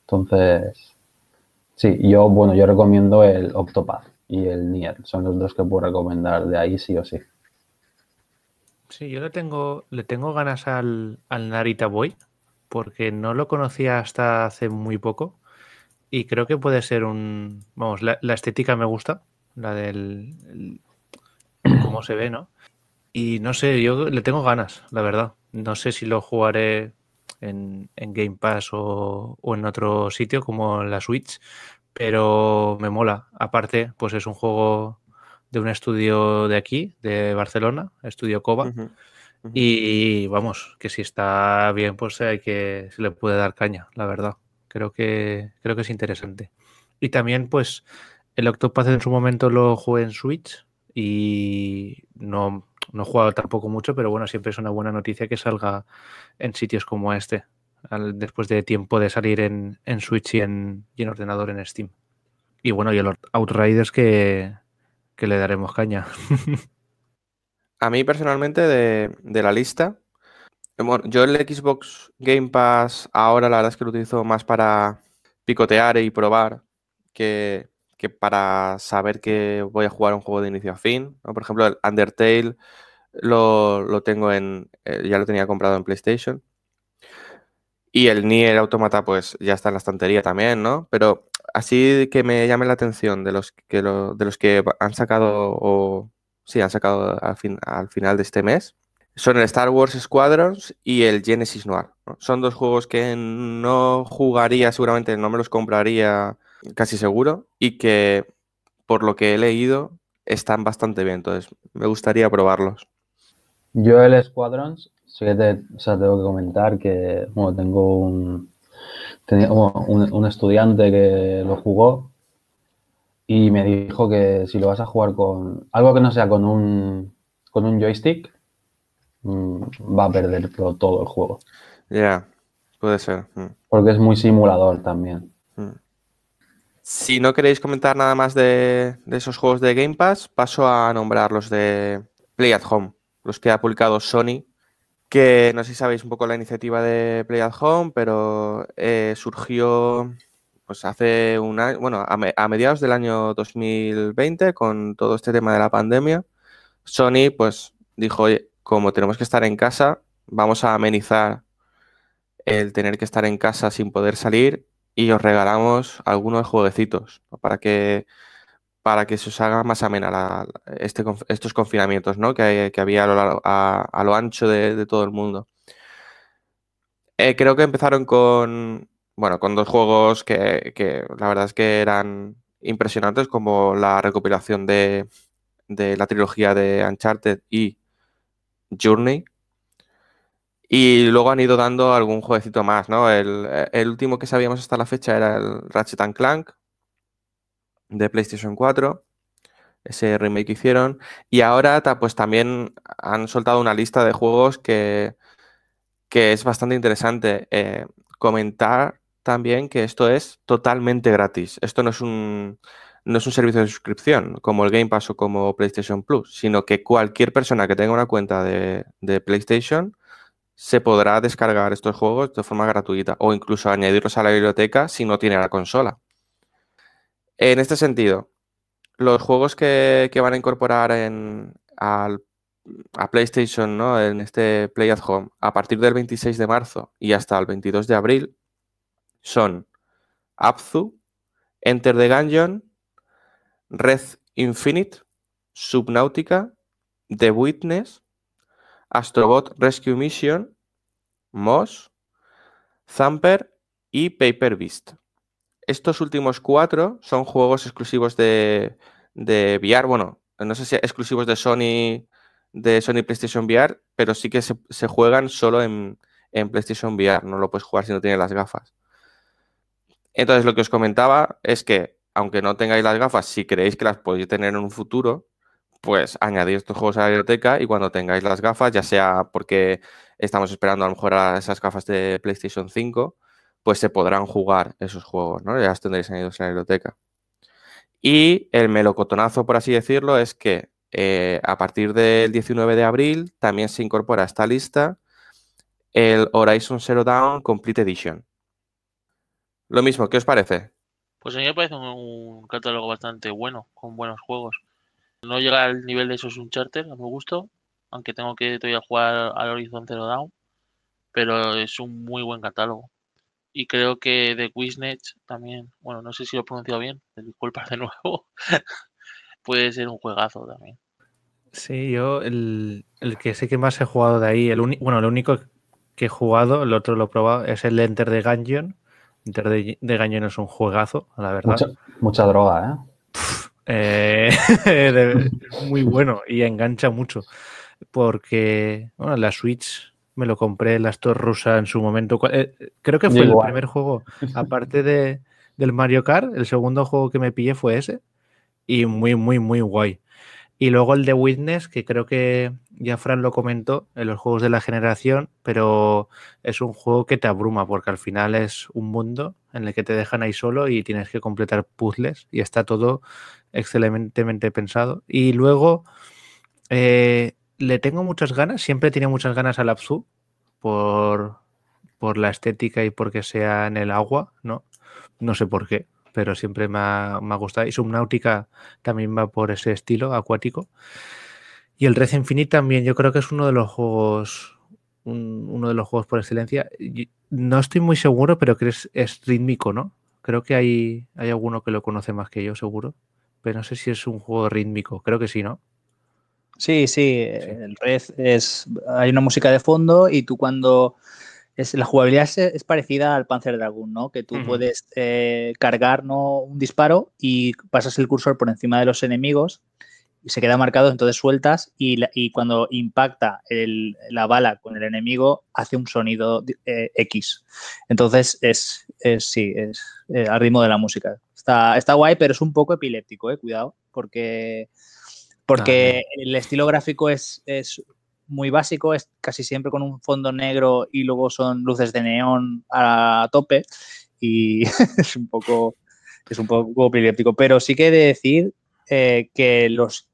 Entonces, sí, yo, bueno, yo recomiendo el Octopath y el Nier. Son los dos que puedo recomendar de ahí sí o sí. Sí, yo le tengo, le tengo ganas al, al Narita Boy porque no lo conocía hasta hace muy poco y creo que puede ser un... Vamos, la, estética me gusta, la del... cómo se ve, ¿no? Y no sé, yo le tengo ganas, la verdad. No sé si lo jugaré en, Game Pass o, en otro sitio como la Switch, pero me mola. Aparte, pues es un juego de un estudio de aquí, de Barcelona, estudio Cova. Y vamos, que si está bien, pues hay que se le puede dar caña, la verdad. Creo que creo que es interesante. Y también, pues, el Octopath en su momento lo jugué en Switch y no, no he jugado tampoco mucho, pero bueno, siempre es una buena noticia que salga en sitios como este, después de tiempo de salir en, Switch y en, y en, ordenador en Steam. Y bueno, y el Outriders que, que le daremos caña. A mí personalmente de, la lista, bueno, yo el Xbox Game Pass ahora la verdad es que lo utilizo más para picotear y probar que, para saber que voy a jugar un juego de inicio a fin. Por ejemplo, el Undertale lo, tengo en, eh, ya lo tenía comprado en PlayStation. Y el Nier Automata, pues ya está en la estantería también, ¿no? Pero así que me llame la atención de los que, de los que han sacado o sí, han sacado al, al final de este mes son el Star Wars Squadrons y el Genesis Noir. Son dos juegos que no jugaría, seguramente no me los compraría casi seguro y que por lo que he leído están bastante bien. Entonces me gustaría probarlos. Yo el Squadrons, sí que tengo que comentar que bueno, tengo un, un, estudiante que lo jugó y me dijo que si lo vas a jugar con algo que no sea con un, con un joystick, mm, va a perder todo el juego. Ya, puede ser. Mm. Porque es muy simulador también. Mm. Si no queréis comentar nada más de, de, esos juegos de Game Pass, paso a nombrar los de Play at Home, los que ha publicado Sony que no sé si sabéis un poco la iniciativa de Play at Home, pero eh, surgió pues hace un año, bueno, a, mediados del año 2020, con todo este tema de la pandemia, Sony pues dijo, oye, como tenemos que estar en casa, vamos a amenizar el tener que estar en casa sin poder salir y os regalamos algunos jueguecitos para que para que se os haga más amena este, estos confinamientos ¿no? que, había a lo, ancho de, todo el mundo. Eh, creo que empezaron con, bueno, con dos juegos que, la verdad es que eran impresionantes, como la recopilación de, la trilogía de Uncharted y Journey. Y luego han ido dando algún jueguecito más, ¿no? El, el último que sabíamos hasta la fecha era el Ratchet Clank, de PlayStation 4, ese remake que hicieron. Y ahora pues también han soltado una lista de juegos que, que es bastante interesante. Eh, comentar también que esto es totalmente gratis. Esto no es un no es un servicio de suscripción como el Game Pass o como PlayStation Plus, sino que cualquier persona que tenga una cuenta de, de PlayStation, se podrá descargar estos juegos de forma gratuita o incluso añadirlos a la biblioteca si no tiene la consola. En este sentido, los juegos que, van a incorporar en, a PlayStation ¿no? en este Play at Home a partir del 26 de marzo y hasta el 22 de abril son Abzu, Enter the Gungeon, Red Infinite, Subnautica, The Witness, Astrobot Rescue Mission, Moss, Thumper y Paper Beast. Estos últimos cuatro son juegos exclusivos de, de VR, bueno, no sé si exclusivos de Sony, de Sony PlayStation VR, pero sí que se, juegan solo en, en, PlayStation VR, no lo puedes jugar si no tienes las gafas. Entonces lo que os comentaba es que, aunque no tengáis las gafas, si creéis que las podéis tener en un futuro, pues añadir estos juegos a la biblioteca y cuando tengáis las gafas, ya sea porque estamos esperando a lo mejor a esas gafas de PlayStation 5, pues se podrán jugar esos juegos, ¿no? Ya los tendréis añadidos en la biblioteca. Y el melocotonazo, por así decirlo, es que eh, a partir del 19 de abril también se incorpora a esta lista el Horizon Zero Dawn Complete Edition. Lo mismo, ¿qué os parece? Pues a mí me parece un catálogo bastante bueno, con buenos juegos. No llega al nivel de esos Uncharted, a mi gusto, aunque tengo que todavía jugar al Horizon Zero Dawn, pero es un muy buen catálogo. Y creo que The Quiznet también, bueno, no sé si lo he pronunciado bien, disculpas de nuevo, puede ser un juegazo también. Sí, yo el, que sé que más he jugado de ahí, el bueno, el único que he jugado, el otro lo he probado, es el Enter the Gungeon. Enter the, Gungeon es un juegazo, la verdad. mucha droga, ¿eh? Eh, muy bueno y engancha mucho. Porque, bueno, la Switch me lo compré en la Store rusa en su momento. Eh, creo que fue el primer juego, aparte de, del Mario Kart, el segundo juego que me pillé fue ese. Y muy, muy, muy guay. Y luego el de Witness, que creo que ya Fran lo comentó en los juegos de la generación, pero es un juego que te abruma porque al final es un mundo en el que te dejan ahí solo y tienes que completar puzzles y está todo excelentemente pensado. Y luego eh, le tengo muchas ganas, siempre tiene muchas ganas al Absu por, por la estética y porque sea en el agua, ¿no? No sé por qué, pero siempre me ha, gustado. Y Subnautica también va por ese estilo acuático. Y el Red Infinite también, yo creo que es uno de los juegos, uno de los juegos por excelencia. No estoy muy seguro, pero que es, rítmico, ¿no? Creo que hay, hay alguno que lo conoce más que yo, seguro. Pero no sé si es un juego rítmico. Creo que sí, ¿no? Sí, sí. El Red es. Hay una música de fondo y tú cuando la jugabilidad es, parecida al Panzer Dragoon, ¿no? Que tú puedes eh, cargar ¿no? un disparo y pasas el cursor por encima de los enemigos y se queda marcado, entonces sueltas y, cuando impacta la bala con el enemigo hace un sonido eh, X. Entonces es, sí, es eh, al ritmo de la música. Está, está guay, pero es un poco epiléptico, cuidado, porque, porque el estilo gráfico es, es muy básico, es casi siempre con un fondo negro y luego son luces de neón a tope y es un poco es un poco epiléptico. Pero sí que he de decir eh, que los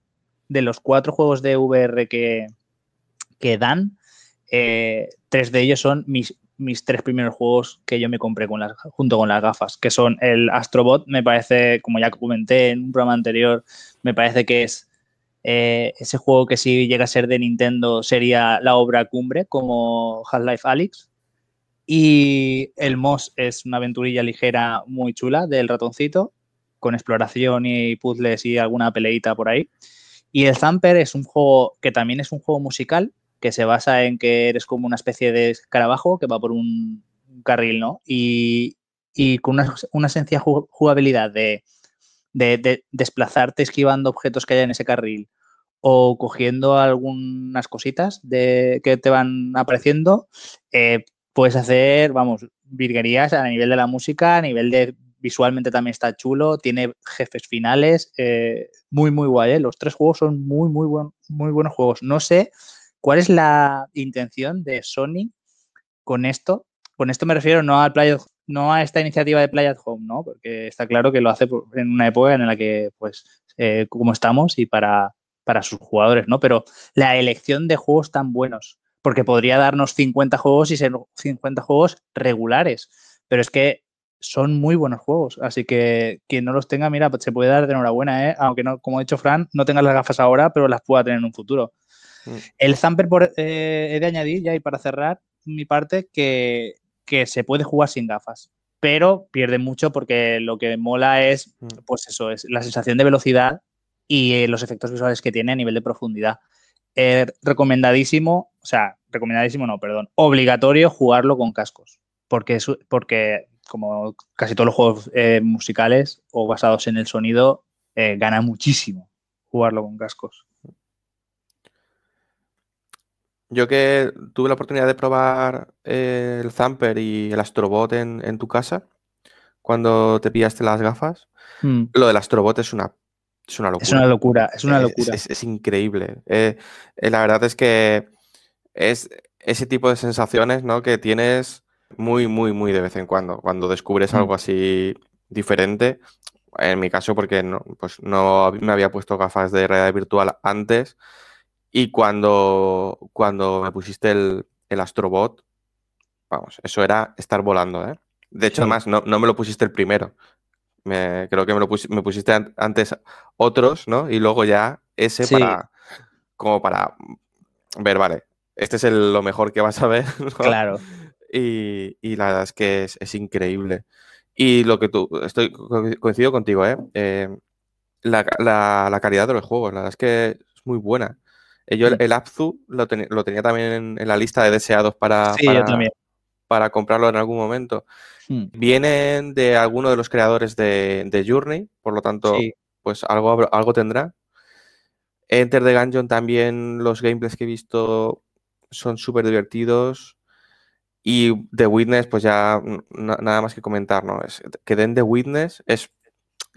de los cuatro juegos de VR que, que dan, eh, tres de ellos son mis, mis tres primeros juegos que yo me compré con las, junto con las gafas, que son el Astrobot, me parece, como ya comenté en un programa anterior, me parece que es eh, ese juego que si llega a ser de Nintendo sería la obra cumbre, como Half-Life Alyx. Y el Moss es una aventurilla ligera muy chula del ratoncito, con exploración y puzzles y alguna peleita por ahí. Y el Zamper es un juego que también es un juego musical, que se basa en que eres como una especie de escarabajo que va por un carril, ¿no? Y, con una, una sencilla jugabilidad de, de, desplazarte esquivando objetos que hay en ese carril o cogiendo algunas cositas de, que te van apareciendo, eh, puedes hacer, vamos, virguerías a nivel de la música, a nivel de visualmente también está chulo, tiene jefes finales, eh, muy, muy guay. ¿eh? Los tres juegos son muy, muy, buen, muy buenos juegos. No sé cuál es la intención de Sony con esto. Con esto me refiero no al Play no a esta iniciativa de Play at Home, ¿no? Porque está claro que lo hace en una época en la que, pues, como estamos y para, para sus jugadores, ¿no? Pero la elección de juegos tan buenos. porque podría darnos 50 juegos y ser 50 juegos regulares, pero es que son muy buenos juegos, así que quien no los tenga, mira, se puede dar de enhorabuena, ¿eh? aunque no, como ha dicho Fran, no tengas las gafas ahora, pero las pueda tener en un futuro. Mm. El Zamper por, eh, he de añadir ya y para cerrar mi parte que, que se puede jugar sin gafas pero pierde mucho porque lo que mola es, mm. pues eso, es la sensación de velocidad y eh, los efectos visuales que tiene a nivel de profundidad. Eh, recomendadísimo, o sea, recomendadísimo no, perdón, obligatorio jugarlo con cascos, porque, porque como casi todos los juegos eh, musicales o basados en el sonido, gana muchísimo jugarlo con cascos. Yo que tuve la oportunidad de probar el Zamper y el Astrobot en, tu casa, cuando te pillaste las gafas, mm. lo del Astrobot es una, es una locura. Es una locura, es una locura. Es, increíble. Eh, eh, la verdad es que es ese tipo de sensaciones ¿no? que tienes muy, muy, muy de vez en cuando, cuando descubres algo mm. así diferente. En mi caso, porque no, pues no me había puesto gafas de realidad virtual antes y cuando, cuando me pusiste el, el Astrobot, vamos, eso era estar volando, ¿eh? De hecho, además, no, me lo pusiste el primero. Me, creo que me lo me pusiste antes otros, ¿no? Y luego ya ese para, como para ver, vale, este es lo mejor que vas a ver. Claro. Y, la verdad es que es, increíble. Y lo que tú, estoy coincido contigo, ¿eh? eh la, la, calidad de los juegos, la verdad es que es muy buena. Yo el, Apzu lo, tenía también en, la lista de deseados para, para, comprarlo en algún momento. Hmm. Vienen de alguno de los creadores de, Journey, por lo tanto, pues algo, algo tendrá. Enter the Gungeon también, los gameplays que he visto son súper divertidos. Y The Witness, pues ya nada más que comentar, ¿no? Es, que den The Witness es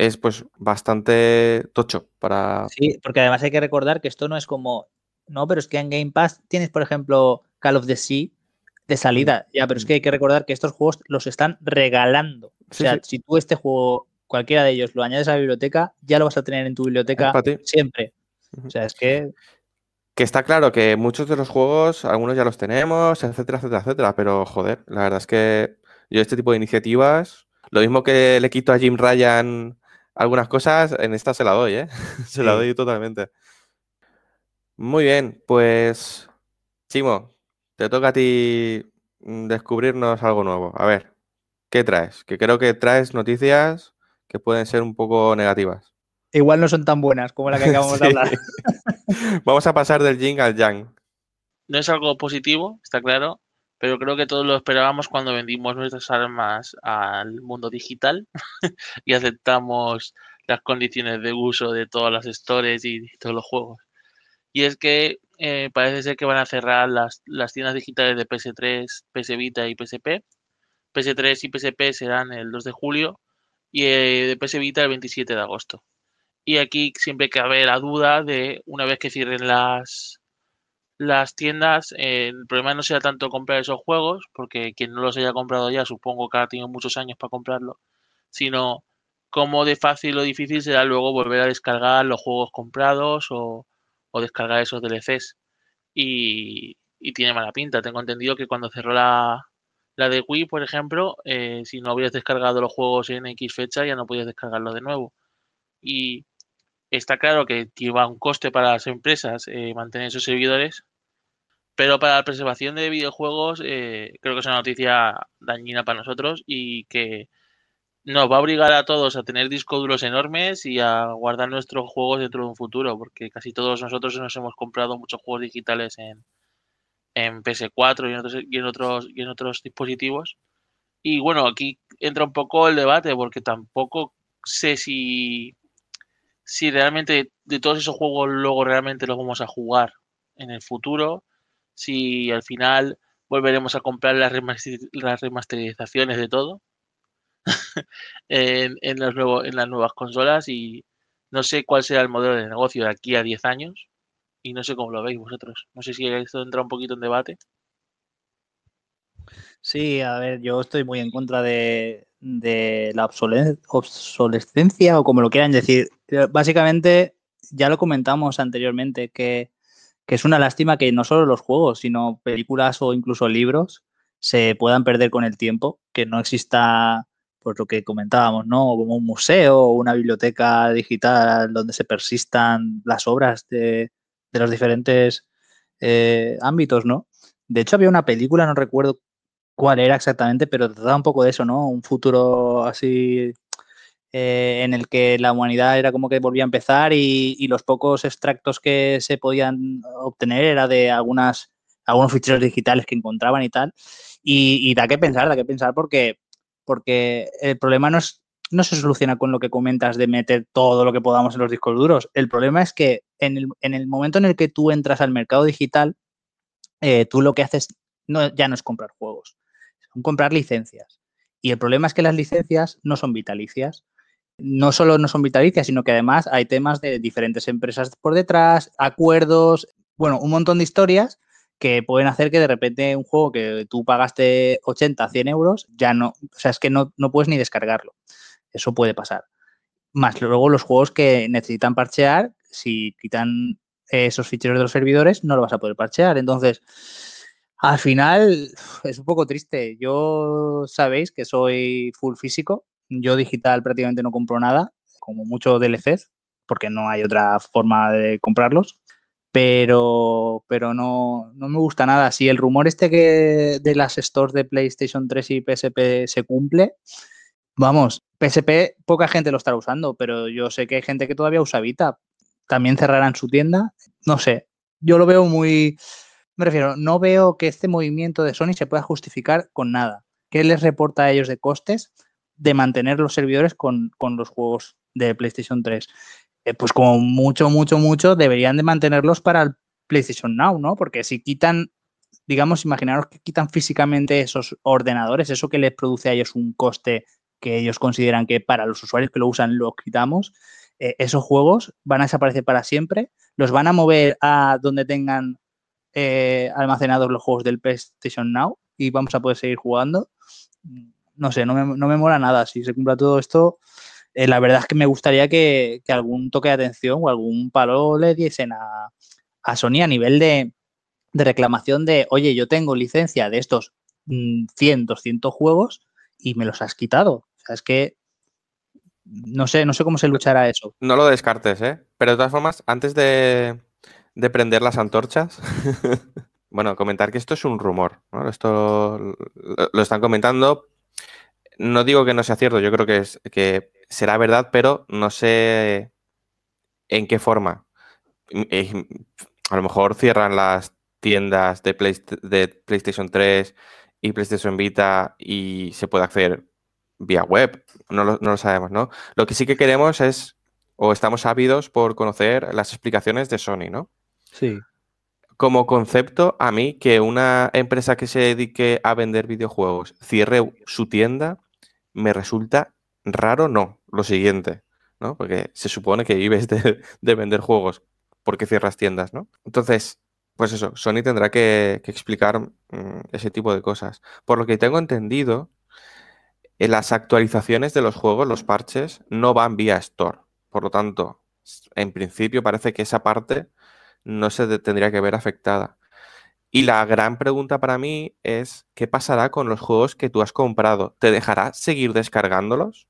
es pues bastante tocho para... Sí, porque además hay que recordar que esto no es como no, pero es que en Game Pass tienes, por ejemplo, Call of the Sea de salida. Ya, pero es que hay que recordar que estos juegos los están regalando. o sea, si tú este juego, cualquiera de ellos, lo añades a la biblioteca, ya lo vas a tener en tu biblioteca siempre. O sea, es que. Que está claro que muchos de los juegos, algunos ya los tenemos, etcétera, etcétera, etcétera. Pero joder, la verdad es que yo este tipo de iniciativas, lo mismo que le quito a Jim Ryan algunas cosas, en esta se la doy, ¿eh? se la doy totalmente. Muy bien, pues Chimo, te toca a ti mm, descubrirnos algo nuevo. A ver, ¿qué traes? Que creo que traes noticias que pueden ser un poco negativas. Igual no son tan buenas como la que acabamos de hablar. Vamos a pasar del Jing al yang. No es algo positivo, está claro, pero creo que todos lo esperábamos cuando vendimos nuestras armas al mundo digital y aceptamos las condiciones de uso de todas las stores y todos los juegos. Y es que eh, parece ser que van a cerrar las, tiendas digitales de PS3, PS Vita y PSP. PS3 y PSP serán el 2 de julio y eh, de PS Vita el 27 de agosto. Y aquí siempre cabe la duda de una vez que cierren las, las tiendas, eh, el problema no será tanto comprar esos juegos, porque quien no los haya comprado ya supongo que ha tenido muchos años para comprarlo, sino cómo de fácil o difícil será luego volver a descargar los juegos comprados o, o descargar esos DLCs. Y, tiene mala pinta. Tengo entendido que cuando cerró la, la de Wii, por ejemplo, eh, si no habías descargado los juegos en X fecha, ya no podías descargarlos de nuevo. Y está claro que lleva un coste para las empresas eh, mantener esos servidores, pero para la preservación de videojuegos eh, creo que es una noticia dañina para nosotros y que nos va a obligar a todos a tener discos duros enormes y a guardar nuestros juegos dentro de un futuro, porque casi todos nosotros nos hemos comprado muchos juegos digitales en, en PS4 y en, otros, y en otros y en otros dispositivos. Y bueno, aquí entra un poco el debate, porque tampoco sé si, si realmente de todos esos juegos luego realmente los vamos a jugar en el futuro, si al final volveremos a comprar las remasterizaciones de todo en, las nuevas consolas y no sé cuál será el modelo de negocio de aquí a 10 años y no sé cómo lo veis vosotros. No sé si esto entra un poquito en debate. Sí, a ver, yo estoy muy en contra de, de la obsolescencia o como lo quieran decir. Básicamente, ya lo comentamos anteriormente, que, que es una lástima que no solo los juegos, sino películas o incluso libros se puedan perder con el tiempo, que no exista, pues lo que comentábamos, ¿no? Como un museo o una biblioteca digital donde se persistan las obras de, de los diferentes eh, ámbitos, ¿no? De hecho, había una película, no recuerdo cuál era exactamente, pero trataba un poco de eso, ¿no? Un futuro así eh, en el que la humanidad era como que volvía a empezar y, los pocos extractos que se podían obtener era de algunas, algunos ficheros digitales que encontraban y tal. Y, da que pensar, da que pensar porque, porque el problema no, es, no se soluciona con lo que comentas de meter todo lo que podamos en los discos duros. El problema es que en el, en el momento en el que tú entras al mercado digital, eh, tú lo que haces no, ya no es comprar juegos, son comprar licencias. Y el problema es que las licencias no son vitalicias. No solo no son vitalicias, sino que además hay temas de diferentes empresas por detrás, acuerdos, bueno, un montón de historias que pueden hacer que de repente un juego que tú pagaste 80, 100 euros, ya no, o sea, es que no, no puedes ni descargarlo. Eso puede pasar. Más luego los juegos que necesitan parchear, si quitan esos ficheros de los servidores, no lo vas a poder parchear. Entonces, al final es un poco triste. Yo sabéis que soy full físico. Yo digital prácticamente no compro nada, como mucho DLCs, porque no hay otra forma de comprarlos. Pero, pero no, no me gusta nada. Si el rumor este que de las stores de PlayStation 3 y PSP se cumple, vamos, PSP poca gente lo estará usando, pero yo sé que hay gente que todavía usa Vita también cerrarán su tienda. No sé, yo lo veo muy... Me refiero, no veo que este movimiento de Sony se pueda justificar con nada. ¿Qué les reporta a ellos de costes de mantener los servidores con, los juegos de PlayStation 3? Eh, pues como mucho, mucho, mucho, deberían de mantenerlos para el PlayStation Now, ¿no? Porque si quitan, digamos, imaginaros que quitan físicamente esos ordenadores, eso que les produce a ellos un coste que ellos consideran que para los usuarios que lo usan lo quitamos, eh, esos juegos van a desaparecer para siempre, los van a mover a donde tengan eh, almacenados los juegos del PlayStation Now y vamos a poder seguir jugando. No sé, no me, no me mola nada. Si se cumpla todo esto, eh, la verdad es que me gustaría que, algún toque de atención o algún palo le diesen a, a Sony a nivel de, de, reclamación de, oye, yo tengo licencia de estos 100, mm, 200 juegos y me los has quitado. O sea, es que no sé, no sé cómo se luchará eso. No lo descartes, ¿eh? Pero de todas formas, antes de, prender las antorchas, bueno, comentar que esto es un rumor, ¿no? Esto lo, están comentando. No digo que no sea cierto, yo creo que, es, que será verdad, pero no sé en qué forma. A lo mejor cierran las tiendas de, de PlayStation 3 y PlayStation Vita y se puede acceder vía web. No lo, sabemos, ¿no? Lo que sí que queremos es, o estamos ávidos por conocer las explicaciones de Sony, ¿no? Sí. Como concepto, a mí que una empresa que se dedique a vender videojuegos cierre su tienda, me resulta raro, no. Lo siguiente, ¿no? Porque se supone que vives de, vender juegos. porque cierras tiendas, no? Entonces, pues eso, Sony tendrá que, explicar mm, ese tipo de cosas. Por lo que tengo entendido, en las actualizaciones de los juegos, los parches, no van vía Store. Por lo tanto, en principio parece que esa parte no se tendría que ver afectada. Y la gran pregunta para mí es, ¿qué pasará con los juegos que tú has comprado? ¿Te dejará seguir descargándolos?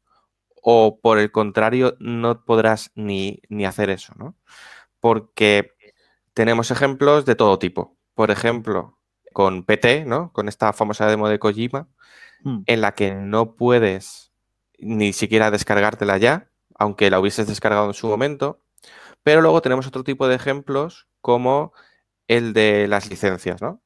¿O por el contrario, no podrás ni, ni hacer eso? ¿no? Porque tenemos ejemplos de todo tipo. Por ejemplo, con PT, ¿no? Con esta famosa demo de Kojima, Mm. en la que no puedes ni siquiera descargártela ya, aunque la hubieses descargado en su momento. Pero luego tenemos otro tipo de ejemplos como el de las licencias, ¿no?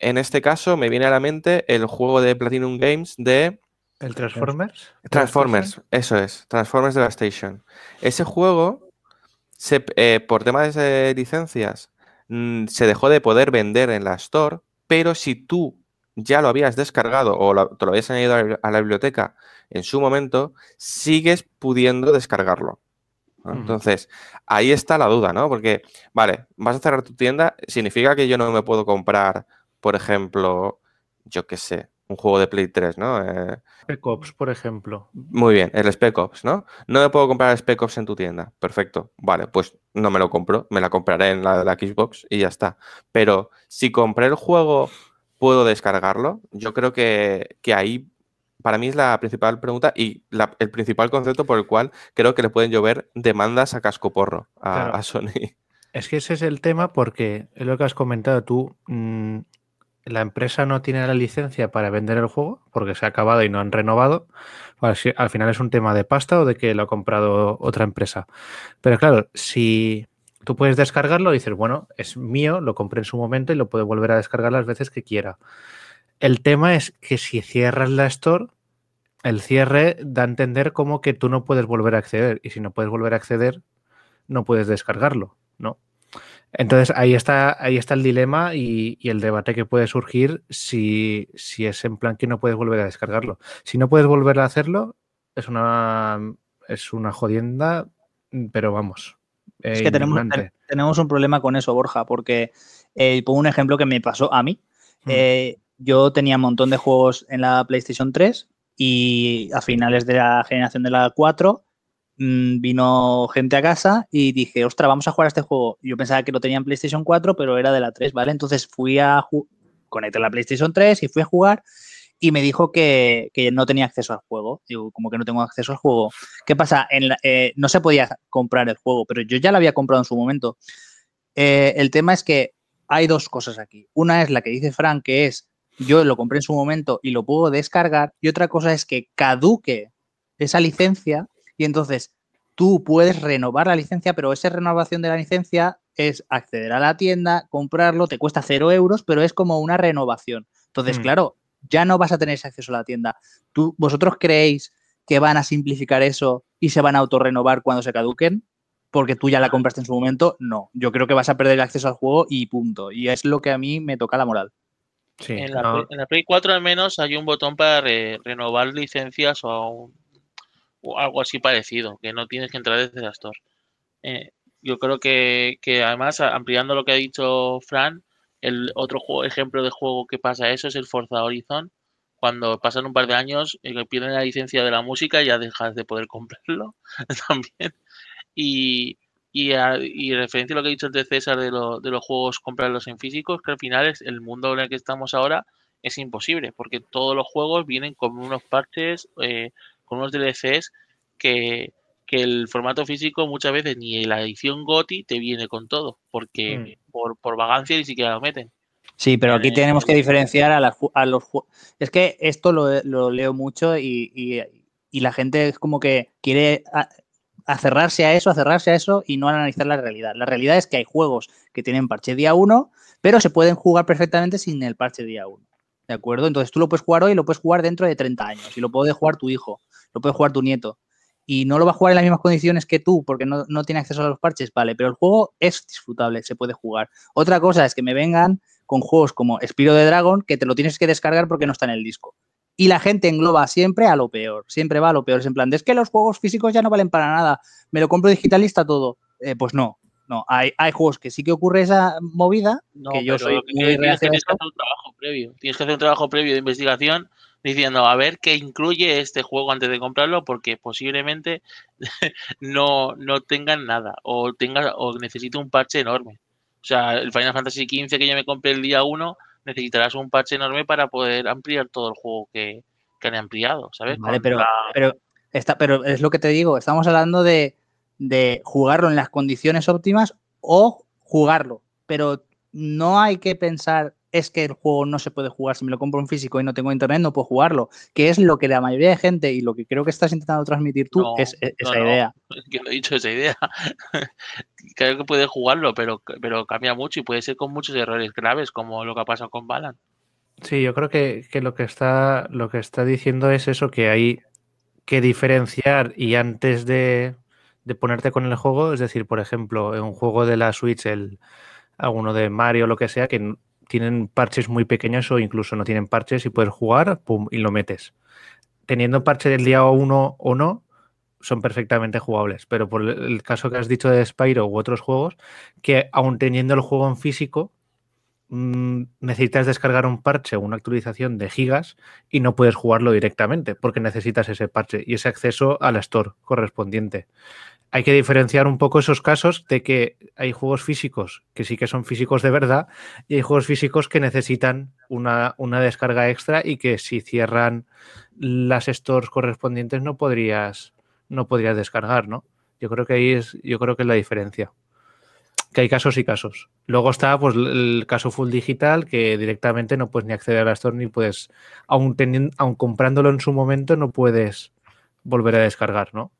En este caso me viene a la mente el juego de Platinum Games de... ¿El Transformers? Transformers, eso es, Transformers Devastation. Ese juego, eh, por temas de licencias, mm, se dejó de poder vender en la Store, pero si tú ya lo habías descargado o te lo habías añadido a la biblioteca en su momento, sigues pudiendo descargarlo. Entonces, ahí está la duda, ¿no? Porque, vale, vas a cerrar tu tienda, significa que yo no me puedo comprar, por ejemplo, yo qué sé, un juego de Play 3, ¿no? Eh, Spec Ops, por ejemplo. muy bien, el Spec Ops, ¿no? No me puedo comprar el Spec Ops en tu tienda. Perfecto. Vale, pues no me lo compro, me la compraré en la de la Xbox y ya está. Pero si compré el juego, ¿puedo descargarlo? Yo creo que, que ahí para mí es la principal pregunta y la- el principal concepto por el cual creo que le pueden llover demandas a cascoporro a, Claro. a Sony. Es que ese es el tema porque es lo que has comentado tú. mm, la empresa no tiene la licencia para vender el juego porque se ha acabado y no han renovado. Si- al final es un tema de pasta o de que lo ha comprado otra empresa. Pero claro, si tú puedes descargarlo, dices, bueno, es mío, lo compré en su momento y lo puedo volver a descargar las veces que quiera. El tema es que si cierras la store, el cierre da a entender como que tú no puedes volver a acceder. Y si no puedes volver a acceder, no puedes descargarlo, ¿no? Entonces ahí está, ahí está el dilema y, y el debate que puede surgir si, si es en plan que no puedes volver a descargarlo. Si no puedes volver a hacerlo, es una, es una jodienda, pero vamos. Es eh, que tenemos, ten- tenemos un problema con eso, Borja, porque eh, pongo un ejemplo que me pasó a mí. Mm. Eh, yo tenía un montón de juegos en la PlayStation 3 y a finales de la generación de la 4 mm, vino gente a casa y dije, ostras, vamos a jugar a este juego. Yo pensaba que lo tenía en PlayStation 4, pero era de la 3, ¿vale? Entonces fui a conecté la PlayStation 3 y fui a jugar y me dijo que, que no tenía acceso al juego. Digo, como que no tengo acceso al juego. ¿Qué pasa? En eh, no se podía comprar el juego, pero yo ya lo había comprado en su momento. Eh, el tema es que hay dos cosas aquí. Una es la que dice Frank, que es yo lo compré en su momento y lo puedo descargar. Y otra cosa es que caduque esa licencia y entonces tú puedes renovar la licencia, pero esa renovación de la licencia es acceder a la tienda, comprarlo, te cuesta cero euros, pero es como una renovación. Entonces, Mm. claro, ya no vas a tener ese acceso a la tienda. ¿Tú, ¿Vosotros creéis que van a simplificar eso y se van a autorrenovar cuando se caduquen? Porque tú ya la compraste en su momento. No, yo creo que vas a perder el acceso al juego y punto. Y es lo que a mí me toca la moral. Sí, En la, no, Play- en la Play 4 al menos hay un botón para re- renovar licencias o, un- o algo así parecido, que no tienes que entrar desde la Store. Eh, yo creo que, que además, ampliando lo que ha dicho Fran, el otro juego, ejemplo de juego que pasa eso es el Forza Horizon. Cuando pasan un par de años y que pierden la licencia de la música, ya dejas de poder comprarlo también. Y, y, a- y en referencia a lo que ha dicho antes César de, lo- de los juegos comprarlos en físicos, que al final es el mundo en el que estamos ahora es imposible, porque todos los juegos vienen con unos parches, eh, con unos DLCs que, que el formato físico muchas veces ni la edición GOTI te viene con todo, porque por, por vagancia ni siquiera lo meten. Sí, pero aquí Eh, tenemos que diferenciar a, las ju- a los juegos. Es que esto lo, lo leo mucho y, y- y la gente es como que quiere a- acerrarse a eso, acerrarse a eso y no analizar la realidad. La realidad es que hay juegos que tienen parche día 1, pero se pueden jugar perfectamente sin el parche día 1. ¿De acuerdo? Entonces tú lo puedes jugar hoy lo puedes jugar dentro de 30 años y lo puede jugar tu hijo, lo puede jugar tu nieto. Y no lo va a jugar en las mismas condiciones que tú porque no, no tiene acceso a los parches, vale, pero el juego es disfrutable, se puede jugar. Otra cosa es que me vengan con juegos como Spiro de Dragon que te lo tienes que descargar porque no está en el disco. Y la gente engloba siempre a lo peor, siempre va a lo peor. Es en plan, de, es que los juegos físicos ya no valen para nada, me lo compro digital y está todo. Eh, pues no, no, hay, hay juegos que sí que ocurre esa movida, No, que yo pero soy lo que muy tienes que hacer un trabajo previo. Tienes que hacer un trabajo previo de investigación diciendo a ver qué incluye este juego antes de comprarlo, porque posiblemente no, no tengan nada o tenga o necesite un parche enorme. O sea, el Final Fantasy XV que ya me compré el día 1, necesitarás un parche enorme para poder ampliar todo el juego que, que han ampliado, ¿sabes? Vale, pero, la- pero, está, pero es lo que te digo, estamos hablando de, de jugarlo en las condiciones óptimas o jugarlo, pero no hay que pensar es que el juego no se puede jugar si me lo compro en físico y no tengo internet, no puedo jugarlo, que es lo que la mayoría de gente y lo que creo que estás intentando transmitir tú No, es, es- no, esa no. idea. que no he dicho esa idea. Creo que puedes jugarlo, pero, pero cambia mucho y puede ser con muchos errores graves, como lo que ha pasado con Balan. Sí, yo creo que, que lo que está lo que está diciendo es eso, que hay que diferenciar y antes de, de ponerte con el juego, es decir, por ejemplo, en un juego de la Switch, el alguno de Mario o lo que sea, que tienen parches muy pequeños o incluso no tienen parches y puedes jugar, pum, y lo metes. Teniendo parche del día 1 o no, son perfectamente jugables. Pero por el- caso que has dicho de Spyro u otros juegos, que aun teniendo el juego en físico, mm, necesitas descargar un parche o una actualización de gigas y no puedes jugarlo directamente porque necesitas ese parche y ese acceso a la store correspondiente. Hay que diferenciar un poco esos casos de que hay juegos físicos que sí que son físicos de verdad y hay juegos físicos que necesitan una, una descarga extra y que si cierran las stores correspondientes no podrías, no podrías descargar, ¿no? Yo creo que ahí es, yo creo que es la diferencia que hay casos y casos. Luego está pues, el caso full digital, que directamente no puedes ni acceder a la store ni puedes, aun, teniendo, aun comprándolo en su momento, no puedes volver a descargar, ¿no?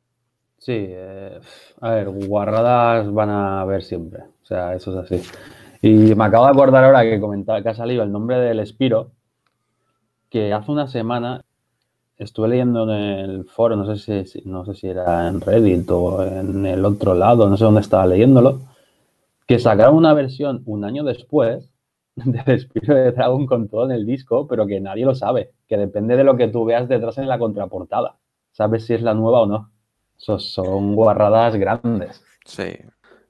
Sí, eh, a ver, guarradas van a haber siempre. O sea, eso es así. Y me acabo de acordar ahora que comentaba que ha salido el nombre del Spiro, que hace una semana estuve leyendo en el foro, no sé si, no sé si era en Reddit o en el otro lado, no sé dónde estaba leyéndolo, que sacaron una versión un año después del Spiro de Dragon con todo en el disco, pero que nadie lo sabe, que depende de lo que tú veas detrás en la contraportada. Sabes si es la nueva o no. Eso son guarradas grandes. Sí.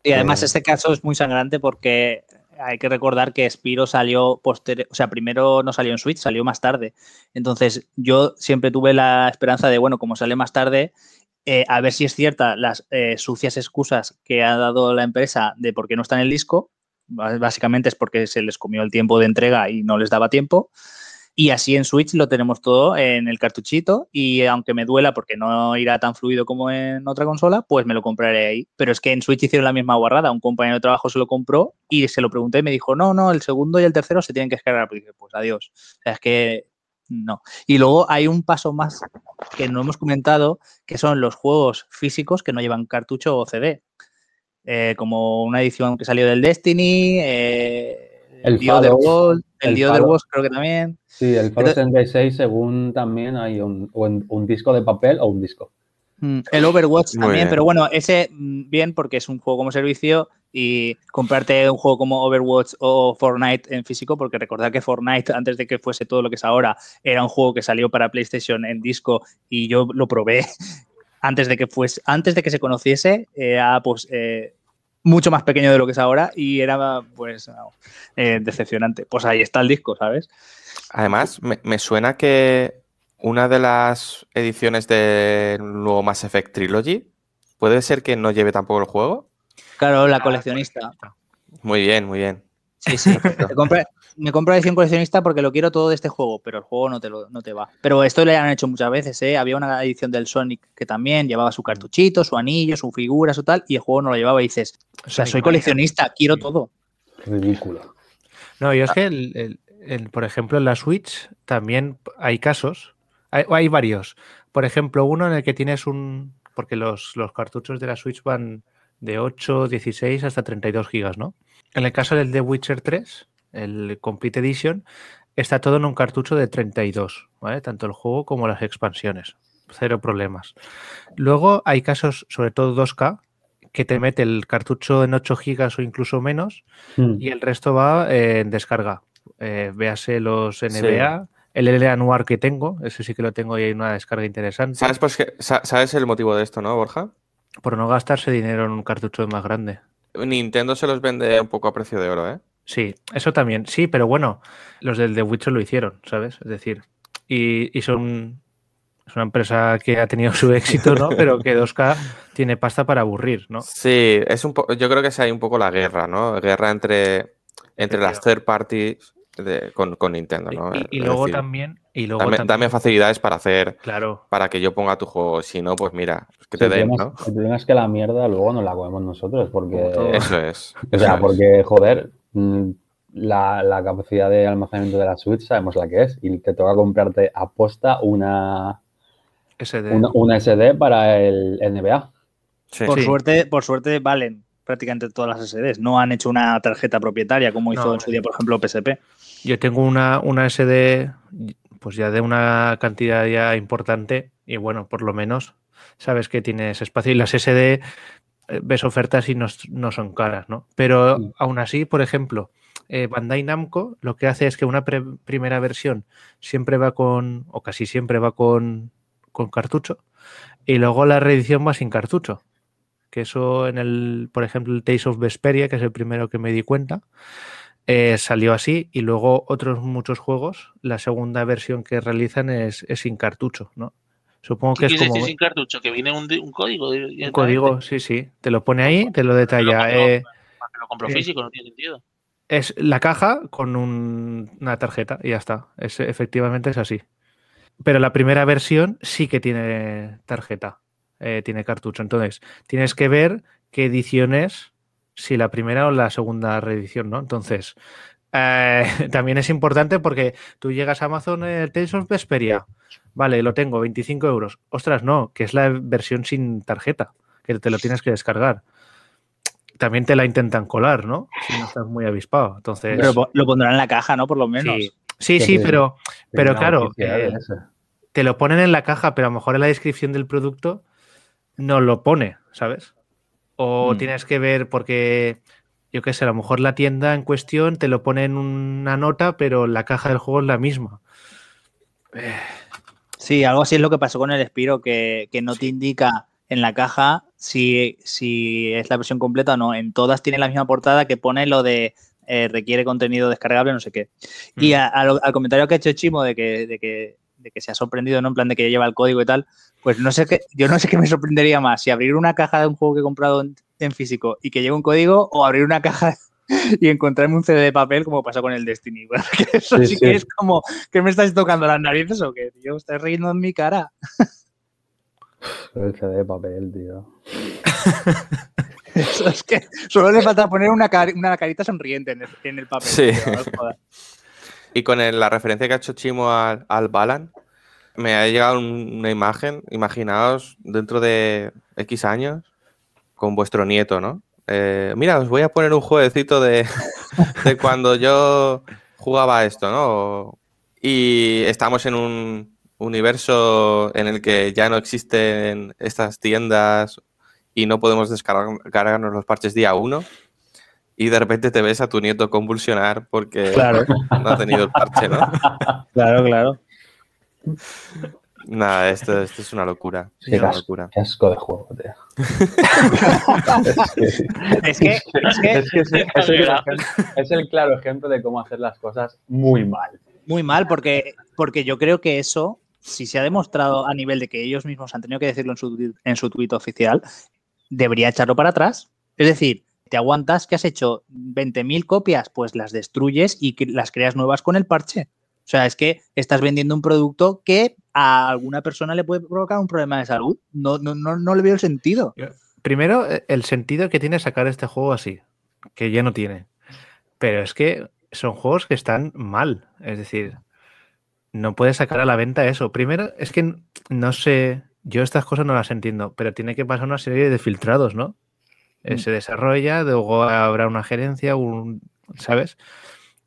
Y además Eh, este caso es muy sangrante porque hay que recordar que Spiro salió posterior, o sea, primero no salió en Switch, salió más tarde. Entonces yo siempre tuve la esperanza de, bueno, como sale más tarde, eh, a ver si es cierta las eh, sucias excusas que ha dado la empresa de por qué no está en el disco. Bá- Básicamente es porque se les comió el tiempo de entrega y no les daba tiempo. Y así en Switch lo tenemos todo en el cartuchito y aunque me duela porque no irá tan fluido como en otra consola, pues me lo compraré ahí. Pero es que en Switch hicieron la misma guarrada. Un compañero de trabajo se lo compró y se lo pregunté y me dijo, no, no, el segundo y el tercero se tienen que descargar. Pues pues adiós. O sea, es que no. Y luego hay un paso más que no hemos comentado, que son los juegos físicos que no llevan cartucho o CD. Eh, como una edición que salió del Destiny, eh, El The Other Fallout, World, el, el Fallout. Worlds creo que también. Sí, el Fallout Entonces- 76 según también hay un, un disco de papel o un disco. Mm, El Overwatch Muy también, bien. pero bueno, ese mm, bien porque es un juego como servicio y comprarte un juego como Overwatch o Fortnite en físico, porque recordad que Fortnite, antes de que fuese todo lo que es ahora, era un juego que salió para PlayStation en disco y yo lo probé antes de que fuese, antes de que se conociese, era pues eh, mucho más pequeño de lo que es ahora y era pues eh, decepcionante. Pues ahí está el disco, ¿sabes? Además, me, me suena que una de las ediciones del nuevo Mass Effect Trilogy puede ser que no lleve tampoco el juego. Claro, la coleccionista. Muy bien, muy bien. Sí, sí. Te me compro la edición coleccionista porque lo quiero todo de este juego, pero el juego no te, lo, no te va. Pero esto le han hecho muchas veces, ¿eh? Había una edición del Sonic que también llevaba su cartuchito, su anillo, su figura, su tal, y el juego no lo llevaba y dices, o sea, soy coleccionista, quiero todo. Ridículo. No, yo es que, el- el- el- por ejemplo, en la Switch también hay casos, hay, hay varios. Por ejemplo, uno en el que tienes un, porque los, los cartuchos de la Switch van de 8, 16 hasta 32 gigas, ¿no? En el caso del The Witcher 3, el Complete Edition, está todo en un cartucho de 32, ¿vale? Tanto el juego como las expansiones. Cero problemas. Luego hay casos, sobre todo 2K, que te mete el cartucho en 8 gigas o incluso menos Mm. y el resto va eh, en descarga. Eh, véase los NBA, el LA Noir que tengo, ese sí que lo tengo y hay una descarga interesante. ¿Sabes, por qué- sa- ¿Sabes el motivo de esto, no, Borja? Por no gastarse dinero en un cartucho más grande. Nintendo se los vende un poco a precio de oro, ¿eh? Sí, eso también. Sí, pero bueno, los del The Witcher lo hicieron, ¿sabes? Es decir, y, y son. Es una empresa que ha tenido su éxito, ¿no? Pero que 2K tiene pasta para aburrir, ¿no? Sí, es un yo creo que es ahí un poco la guerra, ¿no? Guerra entre, entre las third parties de- con, con Nintendo, ¿no? Y, luego decir, también. Y luego dame, también- dame facilidades para hacer, Claro. para que yo ponga tu juego. Si no, pues mira, que Sí, te el, den, problema ¿no? es, el problema es que la mierda luego no la comemos nosotros, porque. Eso es. O sea, es. porque, joder, la, la capacidad de almacenamiento de la Switch sabemos la que es. Y te toca comprarte aposta una, de. una, una SD para el NBA. Sí. Por Sí. suerte, por suerte valen prácticamente todas las SDs. No han hecho una tarjeta propietaria como hizo No. en su día, por ejemplo, PSP. Yo tengo una, una SD, pues ya de una cantidad ya importante, y bueno, por lo menos sabes que tienes espacio. Y las SD ves ofertas y no, no son caras, ¿no? Pero Sí. aún así, por ejemplo, eh, Bandai Namco lo que hace es que una pre- primera versión siempre va con, o casi siempre va con, con cartucho, y luego la reedición va sin cartucho. Que eso en el, por ejemplo, el Tales of Vesperia, que es el primero que me di cuenta, eh, salió así y luego otros muchos juegos, la segunda versión que realizan es, es sin cartucho, ¿no? Supongo que ¿Qué es como decir sin cartucho? Que viene un, di- un código. un código, sí, sí, te lo pone ahí, te lo detalla. Eh, Para que lo compro eh, físico, no tiene sentido. es la caja con un- una tarjeta y ya está. Es, efectivamente es así. Pero la primera versión sí que tiene tarjeta, eh, tiene cartucho. Entonces, tienes que ver qué edición es, si la primera o la segunda reedición, ¿no? Entonces, eh, también es importante porque tú llegas a Amazon, eh, Tales of Vesperia, vale, lo tengo, 25 euros. Ostras, no, que es la versión sin tarjeta, que te lo tienes que descargar. También te la intentan colar, ¿no? Si no estás muy avispado. Entonces, Pero lo pondrán en la caja, ¿no? Por lo menos. sí, sí, pero, pero claro, eh, te lo ponen en la caja, pero a lo mejor en la descripción del producto no lo pone, ¿sabes? O Mm. tienes que ver porque, yo qué sé, a lo mejor la tienda en cuestión te lo pone en una nota, pero la caja del juego es la misma. Sí, algo así es lo que pasó con el Spiro, que, que no te indica en la caja si, si es la versión completa o no. En todas tiene la misma portada que pone lo de eh, requiere contenido descargable, no sé qué. Y Mm. a- a lo- al comentario que ha hecho Chimo de que, de que, de que se ha sorprendido, ¿no? En plan de que ya lleva el código y tal, pues no sé qué, yo no sé qué me sorprendería más, si abrir una caja de un juego que he comprado en, en físico y que lleve un código o abrir una caja y encontrarme un CD de papel como pasa con el Destiny. Porque eso sí, Sí, que sí. es como, ¿que me estáis tocando las narices o qué? Tío, estás riendo en mi cara. El CD de papel, tío. Eso es que solo le falta poner una, una carita sonriente en el, en el papel. Sí. tío. Y con el- la referencia que ha hecho Chimo al, al Balan, me ha llegado un- una imagen, imaginaos dentro de X años, con vuestro nieto, ¿no? Eh, mira, os voy a poner un jueguecito de, de cuando yo jugaba esto, ¿no? Y estamos en un universo en el que ya no existen estas tiendas y no podemos descargarnos los parches día uno. Y de repente te ves a tu nieto convulsionar porque Claro, no ha tenido el parche, ¿no? claro, claro. Nada, esto, esto es una locura. Sí, es una locura. Qué asco de juego, tío. Es que, es que Es, que es, es el, ejem- es el claro ejemplo de cómo hacer las cosas muy mal. muy mal, porque, porque yo creo que eso, si se ha demostrado a nivel de que ellos mismos han tenido que decirlo en su, tuit- en su tuit oficial, debería echarlo para atrás. Es decir, te aguantas que has hecho 20.000 copias, pues las destruyes y las creas nuevas con el parche. O sea, es que estás vendiendo un producto que a alguna persona le puede provocar un problema de salud. No, no, no, no le veo el sentido. Primero, eh, el sentido que tiene sacar este juego así, que ya no tiene. Pero es que son juegos que están mal. Es decir, no puedes sacar a la venta eso. Primero, es que no sé, yo estas cosas no las entiendo, pero tiene que pasar una serie de filtrados, ¿no? Eh, Mm. Se desarrolla, luego habrá una gerencia, un, ¿sabes?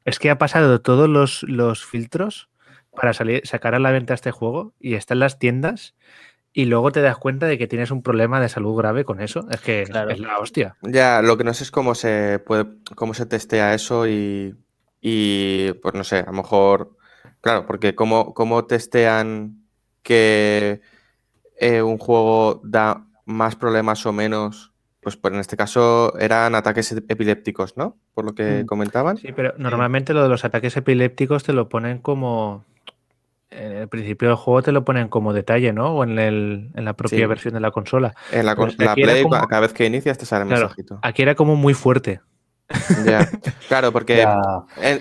Es que ha pasado todos los, los filtros para salir, sacar a la venta este juego y está en las tiendas y luego te das cuenta de que tienes un problema de salud grave con eso. Es que Claro. es la hostia. Ya, lo que no sé es cómo se puede, cómo se testea eso y, y, pues no sé, a lo mejor, claro, porque cómo, cómo testean que eh, un juego da más problemas o menos, pues, pues en este caso eran ataques epilépticos, ¿no? Por lo que Mm. comentaban. Sí, pero normalmente lo de los ataques epilépticos te lo ponen como. En el principio del juego te lo ponen como detalle, ¿no? O en, el- en la propia Sí. versión de la consola. En la, Pero con- es que la Play, como- cada vez que inicias te sale el Claro. mensajito. Aquí era como muy fuerte. Ya. Claro, porque Ya,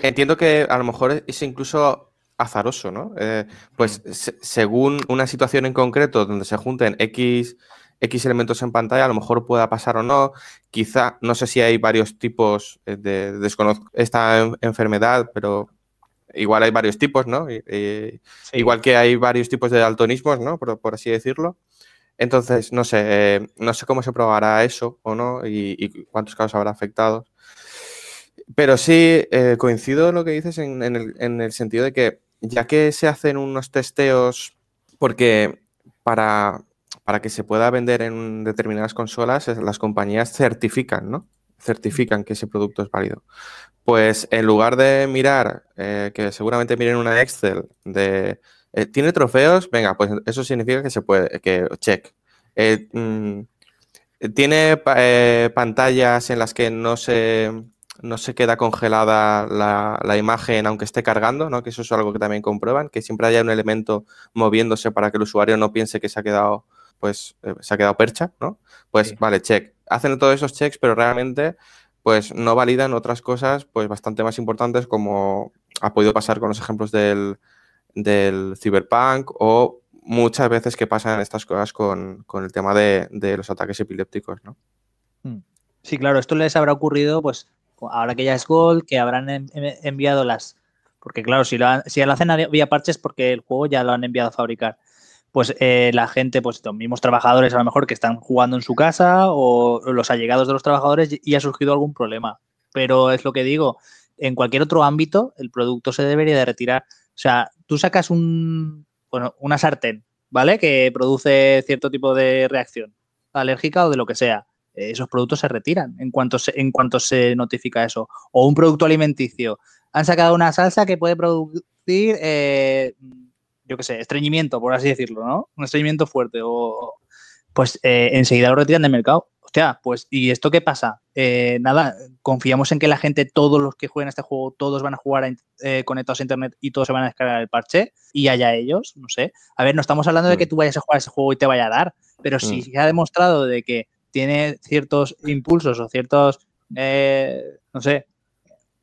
Entiendo que a lo mejor es incluso azaroso, ¿no? Eh, pues se- según una situación en concreto donde se junten X, X elementos en pantalla, a lo mejor pueda pasar o no. Quizá, no sé si hay varios tipos eh, de, desconozco esta en- enfermedad, pero igual hay varios tipos, ¿no? Igual que hay varios tipos de daltonismos, ¿no? Por, por así decirlo. Entonces, no sé, eh, no sé cómo se probará eso o no y, y cuántos casos habrá afectados. Pero sí, eh, coincido en lo que dices en, en el, en el sentido de que ya que se hacen unos testeos, porque para, para que se pueda vender en determinadas consolas, las compañías certifican, ¿no? Certifican que ese producto es válido. Pues en lugar de mirar, eh, que seguramente miren una Excel de, eh, ¿tiene trofeos? Venga, pues eso significa que se puede, que check. Eh, mm, ¿Tiene pa- pantallas en las que no se no se queda congelada la, la imagen aunque esté cargando, ¿no? Que eso es algo que también comprueban, que siempre haya un elemento moviéndose para que el usuario no piense que se ha quedado, pues, se ha quedado percha, ¿no? Pues Sí. vale, check. Hacen todos esos checks, pero realmente, pues, no validan otras cosas, pues, bastante más importantes como ha podido pasar con los ejemplos del, del Cyberpunk o muchas veces que pasan estas cosas con, con el tema de, de los ataques epilépticos, ¿no? Sí, claro, esto les habrá ocurrido, pues, ahora que ya es Gold, que habrán en- en- enviado las. Porque, claro, si lo, han- si lo hacen vía parches, porque el juego ya lo han enviado a fabricar. Pues eh, la gente, pues los mismos trabajadores a lo mejor que están jugando en su casa o los allegados de los trabajadores y- ha surgido algún problema. Pero es lo que digo, en cualquier otro ámbito el producto se debería de retirar. O sea, tú sacas un, bueno, una sartén, ¿vale? Que produce cierto tipo de reacción alérgica o de lo que sea eh, esos productos se retiran en cuanto se, en cuanto se notifica eso. O un producto alimenticio. Han sacado una salsa que puede producir, eh, yo qué sé, estreñimiento, por así decirlo, ¿no? Un estreñimiento fuerte. O, pues eh, enseguida lo retiran del mercado. Hostia, pues, ¿y esto qué pasa? Eh, nada, confiamos en que la gente, todos los que jueguen este juego, todos van a jugar a eh, conectados a internet y todos se van a descargar el parche y allá ellos, no sé. A ver, no estamos hablando de que Mm. tú vayas a jugar ese juego y te vaya a dar, pero si Mm. se ha demostrado de que tiene ciertos impulsos o ciertos, eh, no sé,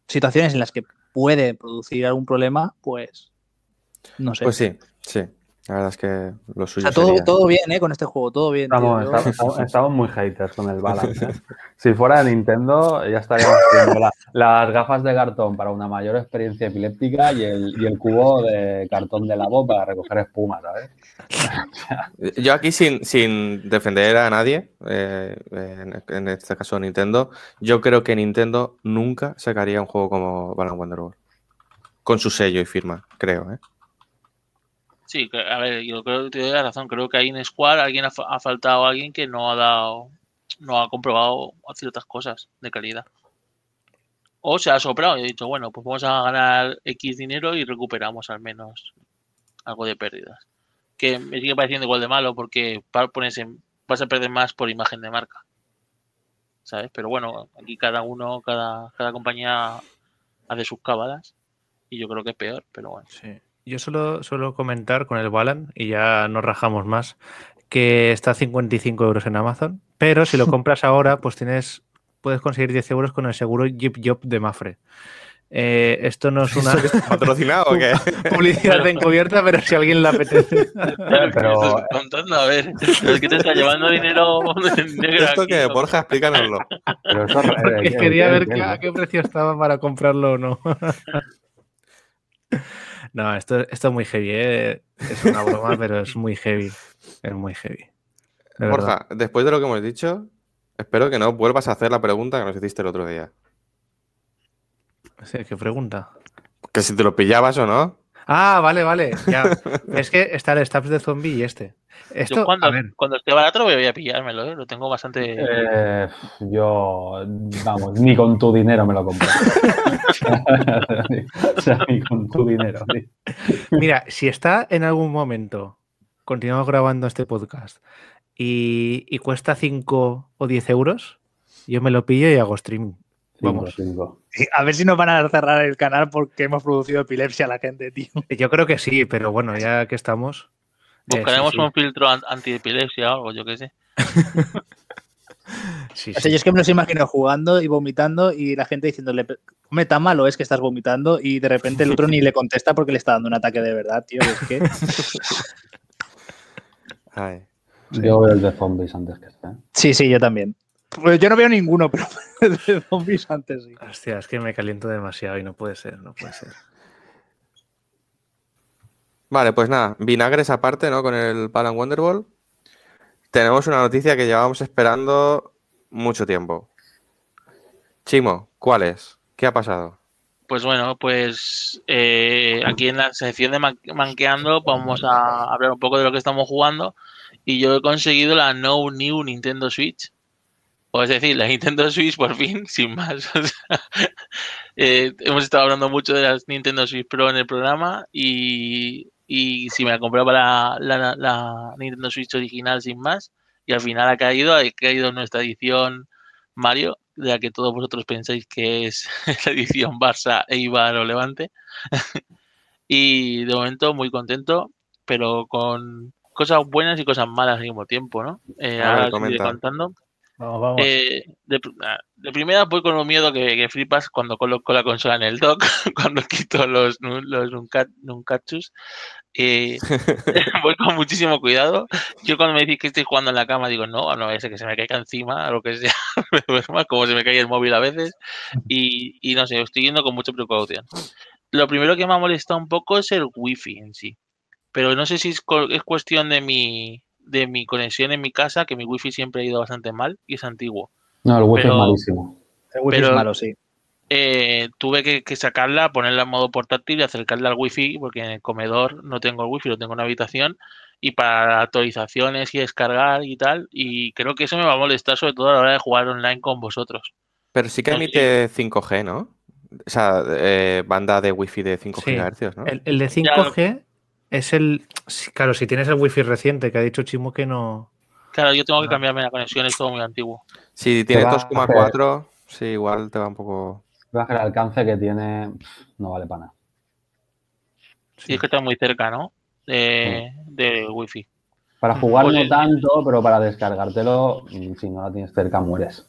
situaciones en las que puede producir algún problema, pues no sé. Pues sí, sí. La verdad es que lo o suyo sea, todo, sería- todo bien, ¿eh? Con este juego, todo bien. tío. Estamos, Yo- estamos- estamos- estamos muy haters con el balance. ¿eh? Si fuera Nintendo, ya estaríamos viendo la- las gafas de cartón para una mayor experiencia epiléptica y el, y el cubo de cartón de lavo para recoger espuma, ¿sabes? Yo aquí sin, sin defender a nadie, eh, en, en este caso Nintendo, yo creo que Nintendo nunca sacaría un juego como Balan Wonderworld. Con su sello y firma, creo, ¿eh? Sí, a ver, yo creo que te doy razón. Creo que ahí en Square alguien ha, ha faltado alguien que no ha dado, no ha comprobado ciertas cosas de calidad. O se ha soprado y ha dicho, bueno, pues vamos a ganar X dinero y recuperamos al menos algo de pérdidas. Que me sigue pareciendo igual de malo porque pones vas a perder más por imagen de marca. ¿Sabes? Pero bueno, aquí cada uno, cada, cada compañía hace sus cábalas y yo creo que es peor, pero bueno. Sí. Yo solo suelo comentar con el Balan, y ya no rajamos más, que está a 55 euros en Amazon, pero si lo compras ahora, pues tienes puedes conseguir 10 euros con el seguro Jeep Job de Mafre. Eh, esto no es una ¿Patrocinado o qué? publicidad encubierta, pero si alguien le apetece. Claro, Pero- ¿qué estás contando? A ver, es que te está llevando dinero negro ¿Esto aquí? ¿no? Borja, explícanos Pero eso, eh, eh, quería eh, ver qué- a qué precio estaba para comprarlo o no. No, esto, esto es muy heavy, ¿eh? es una broma, pero es muy heavy. Es muy heavy. De. Borja, después de lo que hemos dicho, espero que no vuelvas a hacer la pregunta que nos hiciste el otro día. Sí, ¿Qué pregunta? Que si te lo pillabas o no. Ah, vale, vale. Ya. es que está el Stabs de Zombie y este. Esto, Yo cuando, a ver, cuando esté barato voy a pillármelo, ¿eh? lo tengo bastante... Eh, yo, vamos, ni con tu dinero me lo compro. o sea, ni con tu dinero. mira, si está en algún momento, continuamos grabando este podcast y, y cuesta 5 o 10 euros, yo me lo pillo y hago streaming. Vamos. cinco. A ver si nos van a cerrar el canal porque hemos producido epilepsia a la gente, tío. Yo creo que sí, pero bueno, ya que estamos. eh, sí, Buscaremos sí. un filtro an- antiepilepsia o algo, yo qué sé. Sí, O sea, sí. yo es que me los imagino jugando y vomitando y la gente diciéndole, hombre, tan malo es que estás vomitando y de repente el otro ni le contesta porque le está dando un ataque de verdad, tío. Es que... Ay. Yo veo el de zombies antes que este. ¿eh? Sí, sí, yo también. Pues yo no veo ninguno, pero de zombies antes sí. Hostia, es que me caliento demasiado y no puede ser, no puede ser. Vale, pues nada, vinagres aparte, ¿no? Con el Balan Wonderwall. Tenemos una noticia que llevábamos esperando mucho tiempo. Chimo, ¿cuál es? ¿Qué ha pasado? Pues bueno, pues eh, aquí en la sección de Man- Manqueando vamos a hablar un poco de lo que estamos jugando y yo he conseguido la No New Nintendo Switch. O es decir, la Nintendo Switch por fin, sin más. O sea, eh, hemos estado hablando mucho de las Nintendo Switch Pro en el programa y, y si me la compraba la, la, la Nintendo Switch original sin más y al final ha caído, ha caído nuestra edición Mario, ya que todos vosotros pensáis que es la edición Barça, Eibar o Levante. y de momento muy contento, pero con cosas buenas y cosas malas al mismo tiempo, ¿no? Eh, ver, ahora iré comenta. contando. Vamos, vamos. Eh, de, ah, de primera voy con un miedo que, que flipas cuando coloco la consola en el dock, cuando quito los, los nunca- nunkachus. Eh, voy con muchísimo cuidado. Yo cuando me decís que estoy jugando en la cama digo, no, no ese que se me caiga encima, o lo que sea, como se me cae el móvil a veces. Y, y no sé, estoy yendo con mucha precaución. Lo primero que me ha molestado un poco es el wifi en sí. Pero no sé si es, es cuestión de mi, de mi conexión en mi casa, que mi wifi siempre ha ido bastante mal y es antiguo. No, el wifi Pero- es malísimo. El wifi pero- es malo, sí. Eh, tuve que, que sacarla, ponerla en modo portátil y acercarla al wifi, porque en el comedor no tengo el wifi, lo tengo en una habitación, y para actualizaciones y descargar y tal, y creo que eso me va a molestar sobre todo a la hora de jugar online con vosotros. Pero sí que emite 5G, ¿no? O sea, eh, banda de wifi de 5 Sí. GHz, ¿no? El, el de 5G es el. sí, Claro, si tienes el wifi reciente que ha dicho Chimo que no. Claro, yo tengo que cambiarme la conexión, es todo muy antiguo. Si tiene va a 2,4, sí, igual te va un poco... Que el alcance que tiene no vale para nada. Sí, es que está muy cerca, ¿no? De, del wifi. Para jugar no tanto, pero para descargártelo, mm, si no la tienes cerca, mueres.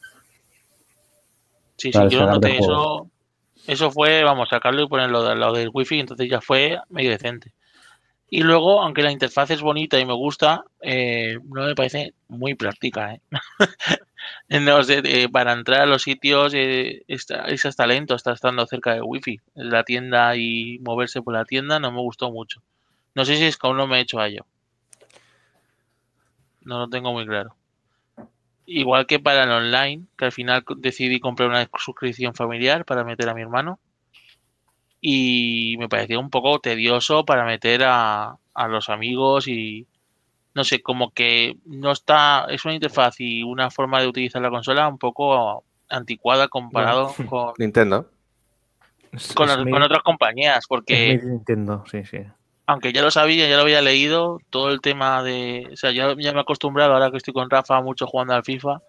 Sí, sí, Para yo descargar noté eso. Eso fue, vamos, sacarlo y ponerlo al lado del wifi, entonces ya fue medio decente. Y luego, aunque la interfaz es bonita y me gusta, eh, no me parece muy práctica. ¿eh? no sé, eh, para entrar a los sitios eh, está- es hasta lento, está estando cerca del wifi. La tienda y moverse por la tienda no me gustó mucho. No sé si es que aún no me he hecho a ello. No lo tengo muy claro. Igual que para el online, que al final decidí comprar una suscripción familiar para meter a mi hermano. Y me pareció un poco tedioso para meter a, a los amigos y no sé, como que no está, es una interfaz y una forma de utilizar la consola un poco anticuada comparado con, Nintendo. Con, con otras compañías, porque Nintendo, sí, sí. aunque ya lo sabía, ya lo había leído, todo el tema de, o sea, ya, ya me he acostumbrado ahora que estoy con Rafa mucho jugando al FIFA,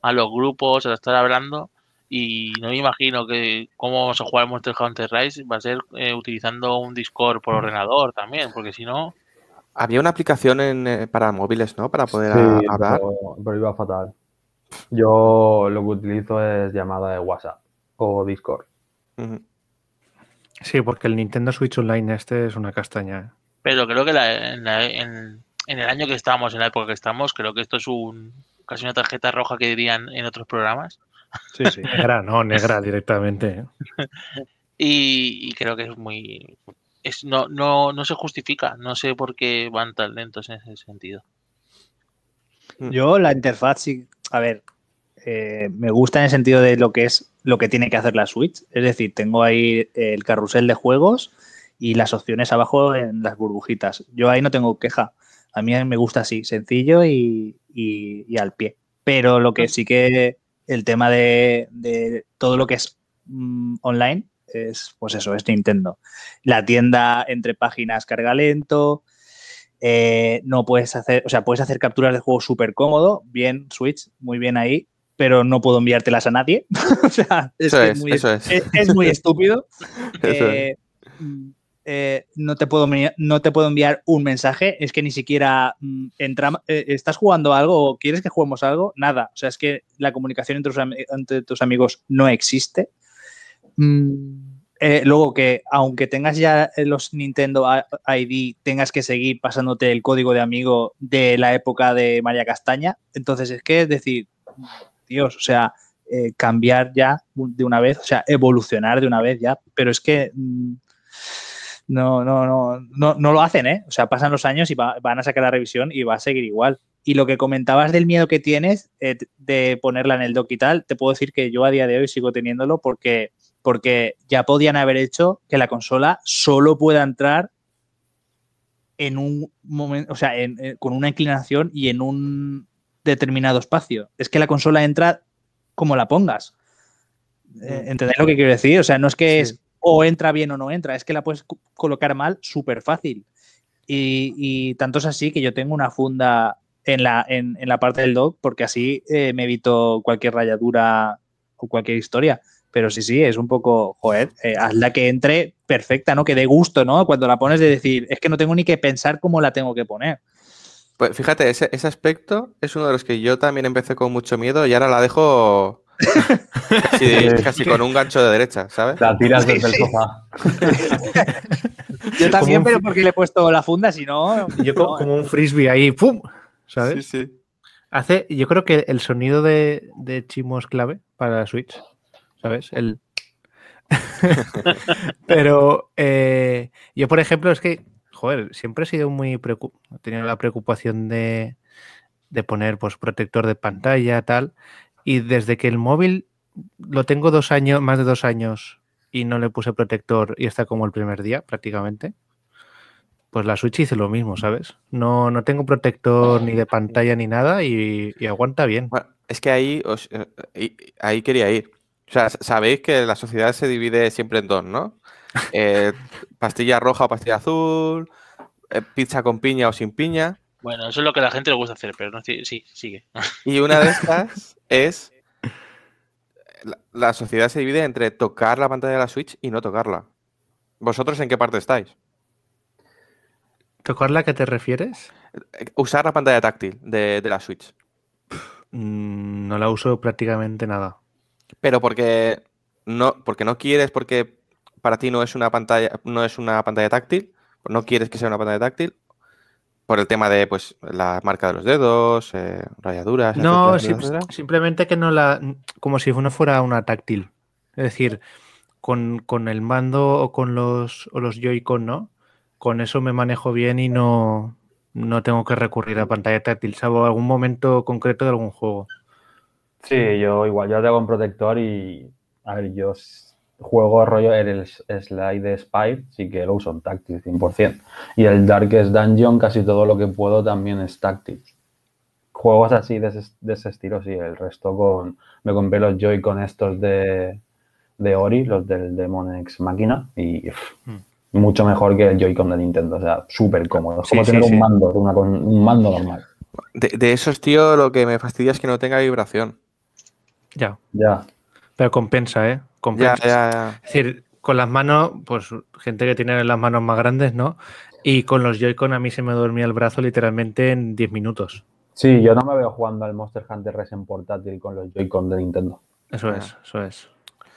a los grupos, a estar hablando, y no me imagino que cómo vamos a jugar Monster Hunter Rise va a ser eh, utilizando un Discord por ordenador también, porque si no, Había una aplicación en, eh, para móviles, ¿no? Para poder Sí, a- hablar. pero, pero iba fatal. Yo lo que utilizo es llamada de WhatsApp o Discord. Sí, porque el Nintendo Switch Online este es una castaña. ¿eh? pero creo que la- en, la- en- en el año que estamos, en la época que estamos, creo que esto es un casi una tarjeta roja que dirían en otros programas. Sí, sí. Negra, no, negra directamente. ¿eh? Y, y creo que es muy. Es, no, no, no se justifica. No sé por qué van tan lentos en ese sentido. Yo la interfaz sí, a ver, eh, me gusta en el sentido de lo que es lo que tiene que hacer la Switch. Es decir, tengo ahí el carrusel de juegos y las opciones abajo en las burbujitas. Yo ahí no tengo queja. A mí me gusta así, sencillo y, y- y al pie. Pero lo que sí que el tema de, de todo lo que es mm, online es, pues eso, es Nintendo. La tienda entre páginas carga lento, eh, no puedes hacer, o sea, puedes hacer capturas de juego súper cómodo, bien Switch, muy bien ahí, pero no puedo enviártelas a nadie. o sea, es, Eso es, muy, eso es. es- muy estúpido. Eh, eh, no, te puedo, no te puedo enviar un mensaje, es que ni siquiera mm, eh, estás jugando algo o quieres que juguemos algo, nada. O sea, es que la comunicación entre tus, amigos no existe. Mm, eh, luego que aunque tengas ya los Nintendo ID, tengas que seguir pasándote el código de amigo de la época de María Castaña. Entonces es que es decir, Dios, o sea, cambiar ya de una vez, o sea, evolucionar de una vez ya, pero es que mm, no, no, no, no, no lo hacen, ¿eh? O sea, pasan los años y va- van a sacar la revisión y va a seguir igual. Y lo que comentabas del miedo que tienes eh, de ponerla en el dock y tal, te puedo decir que yo a día de hoy sigo teniéndolo porque, porque ya podían haber hecho que la consola solo pueda entrar en un momento, o sea, en- en- con una inclinación y en un determinado espacio. Es que la consola entra como la pongas. Eh, ¿Entendéis lo que quiero decir? O sea, no es que Sí. es o entra bien o no entra, es que la puedes co- colocar mal súper fácil. Y, y tanto es así que yo tengo una funda en la, en la parte del dock, porque así eh, me evito cualquier rayadura o cualquier historia. Pero sí, sí, es un poco, joder, eh, hazla que entre perfecta, ¿no? Que dé gusto, ¿no? Cuando la pones de decir, es que no tengo ni que pensar cómo la tengo que poner. Pues fíjate, ese, ese aspecto es uno de los que yo también empecé con mucho miedo y ahora la dejo casi, casi con un gancho de derecha, ¿sabes? La tiras Sí, desde sí. el sofá. Yo también, pero porque le he puesto la funda, si no. Yo como un frisbee ahí, ¡pum! ¿Sabes? Sí, sí. Hace, yo creo que el sonido de, de Chimo es clave para la Switch, ¿sabes? El... Pero eh, yo, por ejemplo, es que, joder, siempre he sido muy preocupado, he tenido la preocupación de, de poner pues protector de pantalla, tal, y desde que el móvil lo tengo dos años, más de dos años, y no le puse protector y está como el primer día prácticamente. Pues la Switch hice lo mismo, ¿sabes? No, no tengo protector ni de pantalla ni nada y, y aguanta bien. Bueno, es que ahí, os- eh, ahí, quería ir. O sea, sabéis que la sociedad se divide siempre en dos, ¿no? Eh, pastilla roja o pastilla azul, eh, pizza con piña o sin piña. Bueno, eso es lo que a la gente le gusta hacer, pero no, sí, sigue. Y una de estas es. La, la sociedad se divide entre tocar la pantalla de la Switch y no tocarla. ¿Vosotros en qué parte estáis? ¿Tocarla a qué te refieres? Eh, Usar la pantalla táctil de, de la Switch. Mm, No la uso prácticamente nada. Pero porque no, porque no quieres, porque para ti no es una pantalla, no es una pantalla táctil, no quieres que sea una pantalla táctil, por el tema de pues la marca de los dedos, eh, rayaduras, No, etcétera, sim- etcétera. simplemente que no la. como si no fuera una táctil. Es decir, con, con el mando o con los, o los Joy-Con, ¿no? Con eso me manejo bien y no, no tengo que recurrir a pantalla táctil, salvo algún momento concreto de algún juego. Sí, yo igual, yo tengo en protector y, a ver, yo juego rollo en el slide de Spire, sí que lo uso en táctil 100%. Y el Darkest Dungeon, casi todo lo que puedo también es táctil. Juegos así de ese, de ese estilo, sí, el resto con... Me compré los Joy-Con estos de, de Ori, los del Demon X Máquina, y uf, Mm. mucho mejor que el Joy-Con de Nintendo, o sea, súper cómodo. Es Sí, como sí, tener sí. un mando, una, con- un mando normal. De, de esos, tío, lo que me fastidia es que no tenga vibración. Ya. Ya. Pero compensa, ¿eh? Ya, Compensa. ya, ya. Es decir, con las manos, pues gente que tiene las manos más grandes, ¿no? Y con los Joy-Con a mí se me dormía el brazo literalmente en 10 minutos. Sí, yo no me veo jugando al Monster Hunter Res en portátil con los Joy-Con de Nintendo. Eso es, eso es.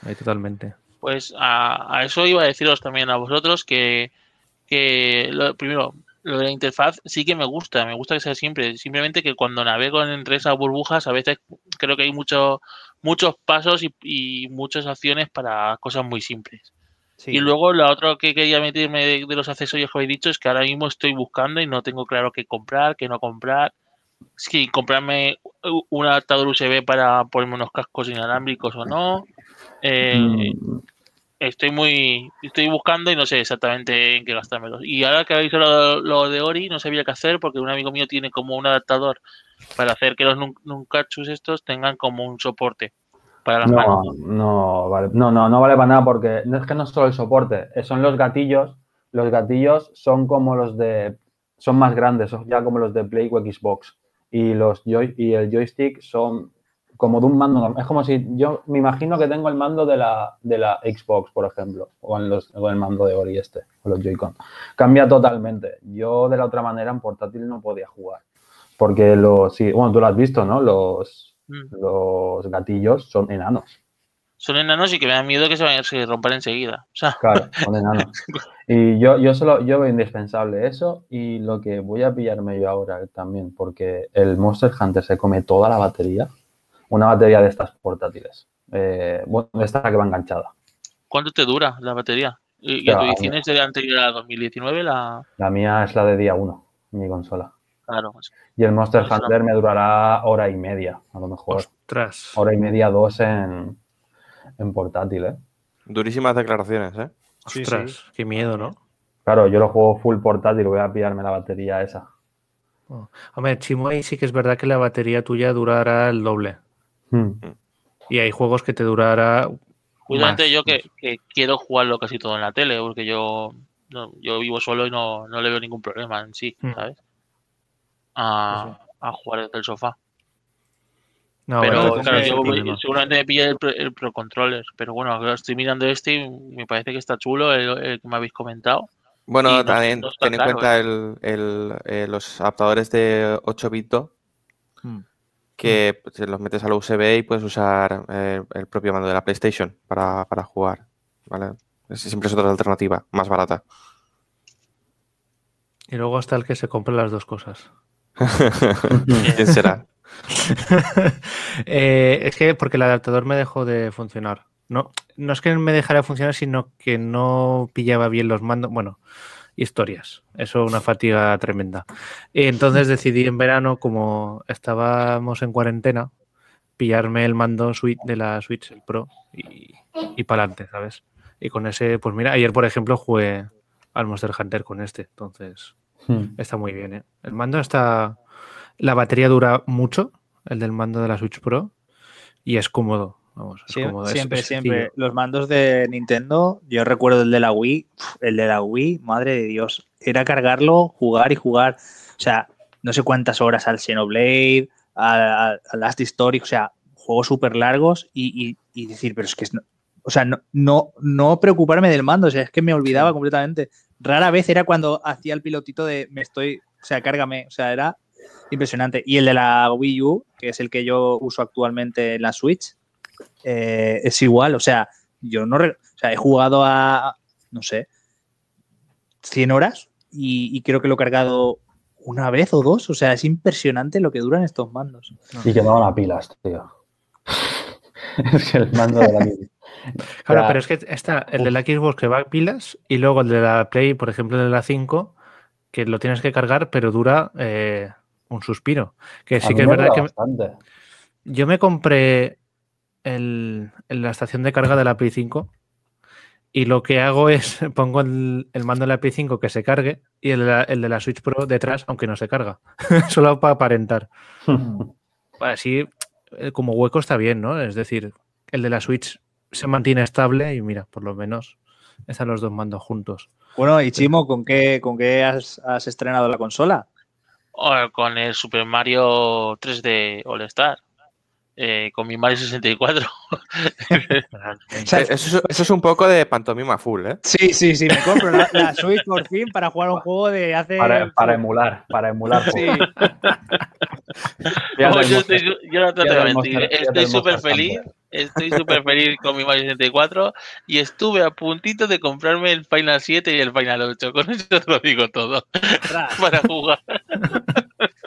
Ahí totalmente. Pues a, a eso iba a deciros también a vosotros que, que lo, primero, lo de la interfaz sí que me gusta, me gusta que sea siempre. Simplemente que cuando navego entre esas burbujas, a veces creo que hay mucho, muchos pasos y, y muchas acciones para cosas muy simples. Sí. Y luego la otra que quería meterme de, de los accesorios que habéis dicho es que ahora mismo estoy buscando y no tengo claro qué comprar, qué no comprar. Si comprarme u- un adaptador USB para ponerme unos cascos inalámbricos o no. Eh, Mm, Estoy muy. Estoy buscando y no sé exactamente en qué gastármelos. Y ahora que habéis hablado lo de Ori, no sabía qué hacer porque un amigo mío tiene como un adaptador para hacer que los nun- Nunkachus estos tengan como un soporte para las no, manos. no, vale. no, no, no vale para nada porque no es que no es solo el soporte, eh, son los gatillos. Los gatillos son como los de. Son más grandes, son ya como los de Play o Xbox. Y, los joy, y el joystick son como de un mando normal. Es como si yo me imagino que tengo el mando de la, de la Xbox, por ejemplo, o en, los, o el mando de Ori este, o los Joy-Con. Cambia totalmente. Yo de la otra manera en portátil no podía jugar. Porque los, sí, bueno, tú lo has visto, ¿no? Los, Mm. los gatillos son enanos. Son enanos y que me da miedo que se, vayan, se rompan enseguida. O sea, Claro, son enanos. Y yo, yo solo, yo veo indispensable eso y lo que voy a pillarme yo ahora también, porque el Monster Hunter se come toda la batería, una batería de estas portátiles, eh, bueno, esta que va enganchada. ¿cuánto te dura la batería? Y, y Ya, tu edición es de anterior a 2019, la. La mía es la de día 1, mi consola. Claro, pues, Y el Monster Pues Hunter me durará hora y media, a lo mejor. Ostras. Hora y media, dos en, en portátil, ¿eh? Durísimas declaraciones, ¿eh? Sí, Ostras, qué miedo, ¿no? Claro, yo lo juego full portátil, voy a pillarme la batería esa. Hombre, Chimo, ahí sí que es verdad que la batería tuya durará el doble. Hmm. Y hay juegos que te durará. Justamente más. yo que, que quiero jugarlo casi todo en la tele, porque yo, no- yo vivo solo y no, no le veo ningún problema en sí, Mm. ¿sabes? A jugar desde el sofá. No, pero bueno, claro, yo voy- seguramente me pilla el, Pro- el Pro Controller. Pero bueno, estoy mirando este y me parece que está chulo el, el que me habéis comentado. Bueno, no- también no ten en caro, cuenta el, el, eh, los adaptadores de 8 bit Hmm. que pues, los metes a la USB y puedes usar eh, el propio mando de la PlayStation para, para jugar. ¿vale? Es- Siempre es otra alternativa, más barata. Y luego hasta el que se compre las dos cosas. ¿Quién será? Eh, es que porque el adaptador me dejó de funcionar. No, no es que me dejara de funcionar, sino que no pillaba bien los mandos. Bueno, historias. Eso una fatiga tremenda. Y entonces decidí en verano, como estábamos en cuarentena, pillarme el mando Switch de la Switch, el Pro, y, y para adelante, ¿sabes? Y con ese, pues mira, ayer por ejemplo jugué al Monster Hunter con este, entonces Hmm. Está muy bien, ¿eh? El mando está. La batería dura mucho, el del mando de la Switch Pro, y es cómodo. Vamos, es cómodo. es- siempre, es siempre. sencillo. Los mandos de Nintendo, yo recuerdo el de la Wii, el de la Wii, madre de Dios, era cargarlo, jugar y jugar. O sea, no sé cuántas horas al Xenoblade, al Last Story, o sea, juegos súper largos y, y- y decir, pero es que es no- o sea, no, no, no preocuparme del mando, o sea, es que me olvidaba completamente. Rara vez era cuando hacía el pilotito de me estoy, o sea, cárgame, o sea, era impresionante. Y el de la Wii U, que es el que yo uso actualmente en la Switch, eh, es igual, o sea, yo no, o sea, he jugado a, no sé, 100 horas y, creo que lo he cargado una vez o dos, o sea, es impresionante lo que duran estos mandos. Y quedaban a pilas, tío. es que el mando de la Claro, Ya. pero es que está el de la Xbox que va a pilas y luego el de la Play, por ejemplo, el de la 5, que lo tienes que cargar, pero dura eh, un suspiro. Que A sí que es verdad que bastante. yo me compré el, en la estación de carga de la Play 5 y lo que hago es pongo el, el mando de la Play 5 que se cargue y el de la, el de la Switch Pro detrás, aunque no se carga. Solo para aparentar. Así, como hueco está bien, ¿no? Es decir, el de la Switch se mantiene estable y mira, por lo menos están los dos mandos juntos. Bueno, y Chimo, ¿con qué, con qué has, has estrenado la consola? O con el Super Mario 3D All Star. Eh, con mi Mario 64. O sea, Eh, Eso, es- eso es un poco de pantomima full, ¿eh? sí, sí, sí, me compro la, la Switch por fin para jugar un juego de hace... Para, para emular, para emular. Sí. No, yo, estoy, yo no te fíjate voy a el mentir. Estoy súper feliz. Estoy súper feliz con mi Mario 64 y estuve a puntito de comprarme el Final 7 y el Final 8. Con eso te lo digo todo. Para jugar.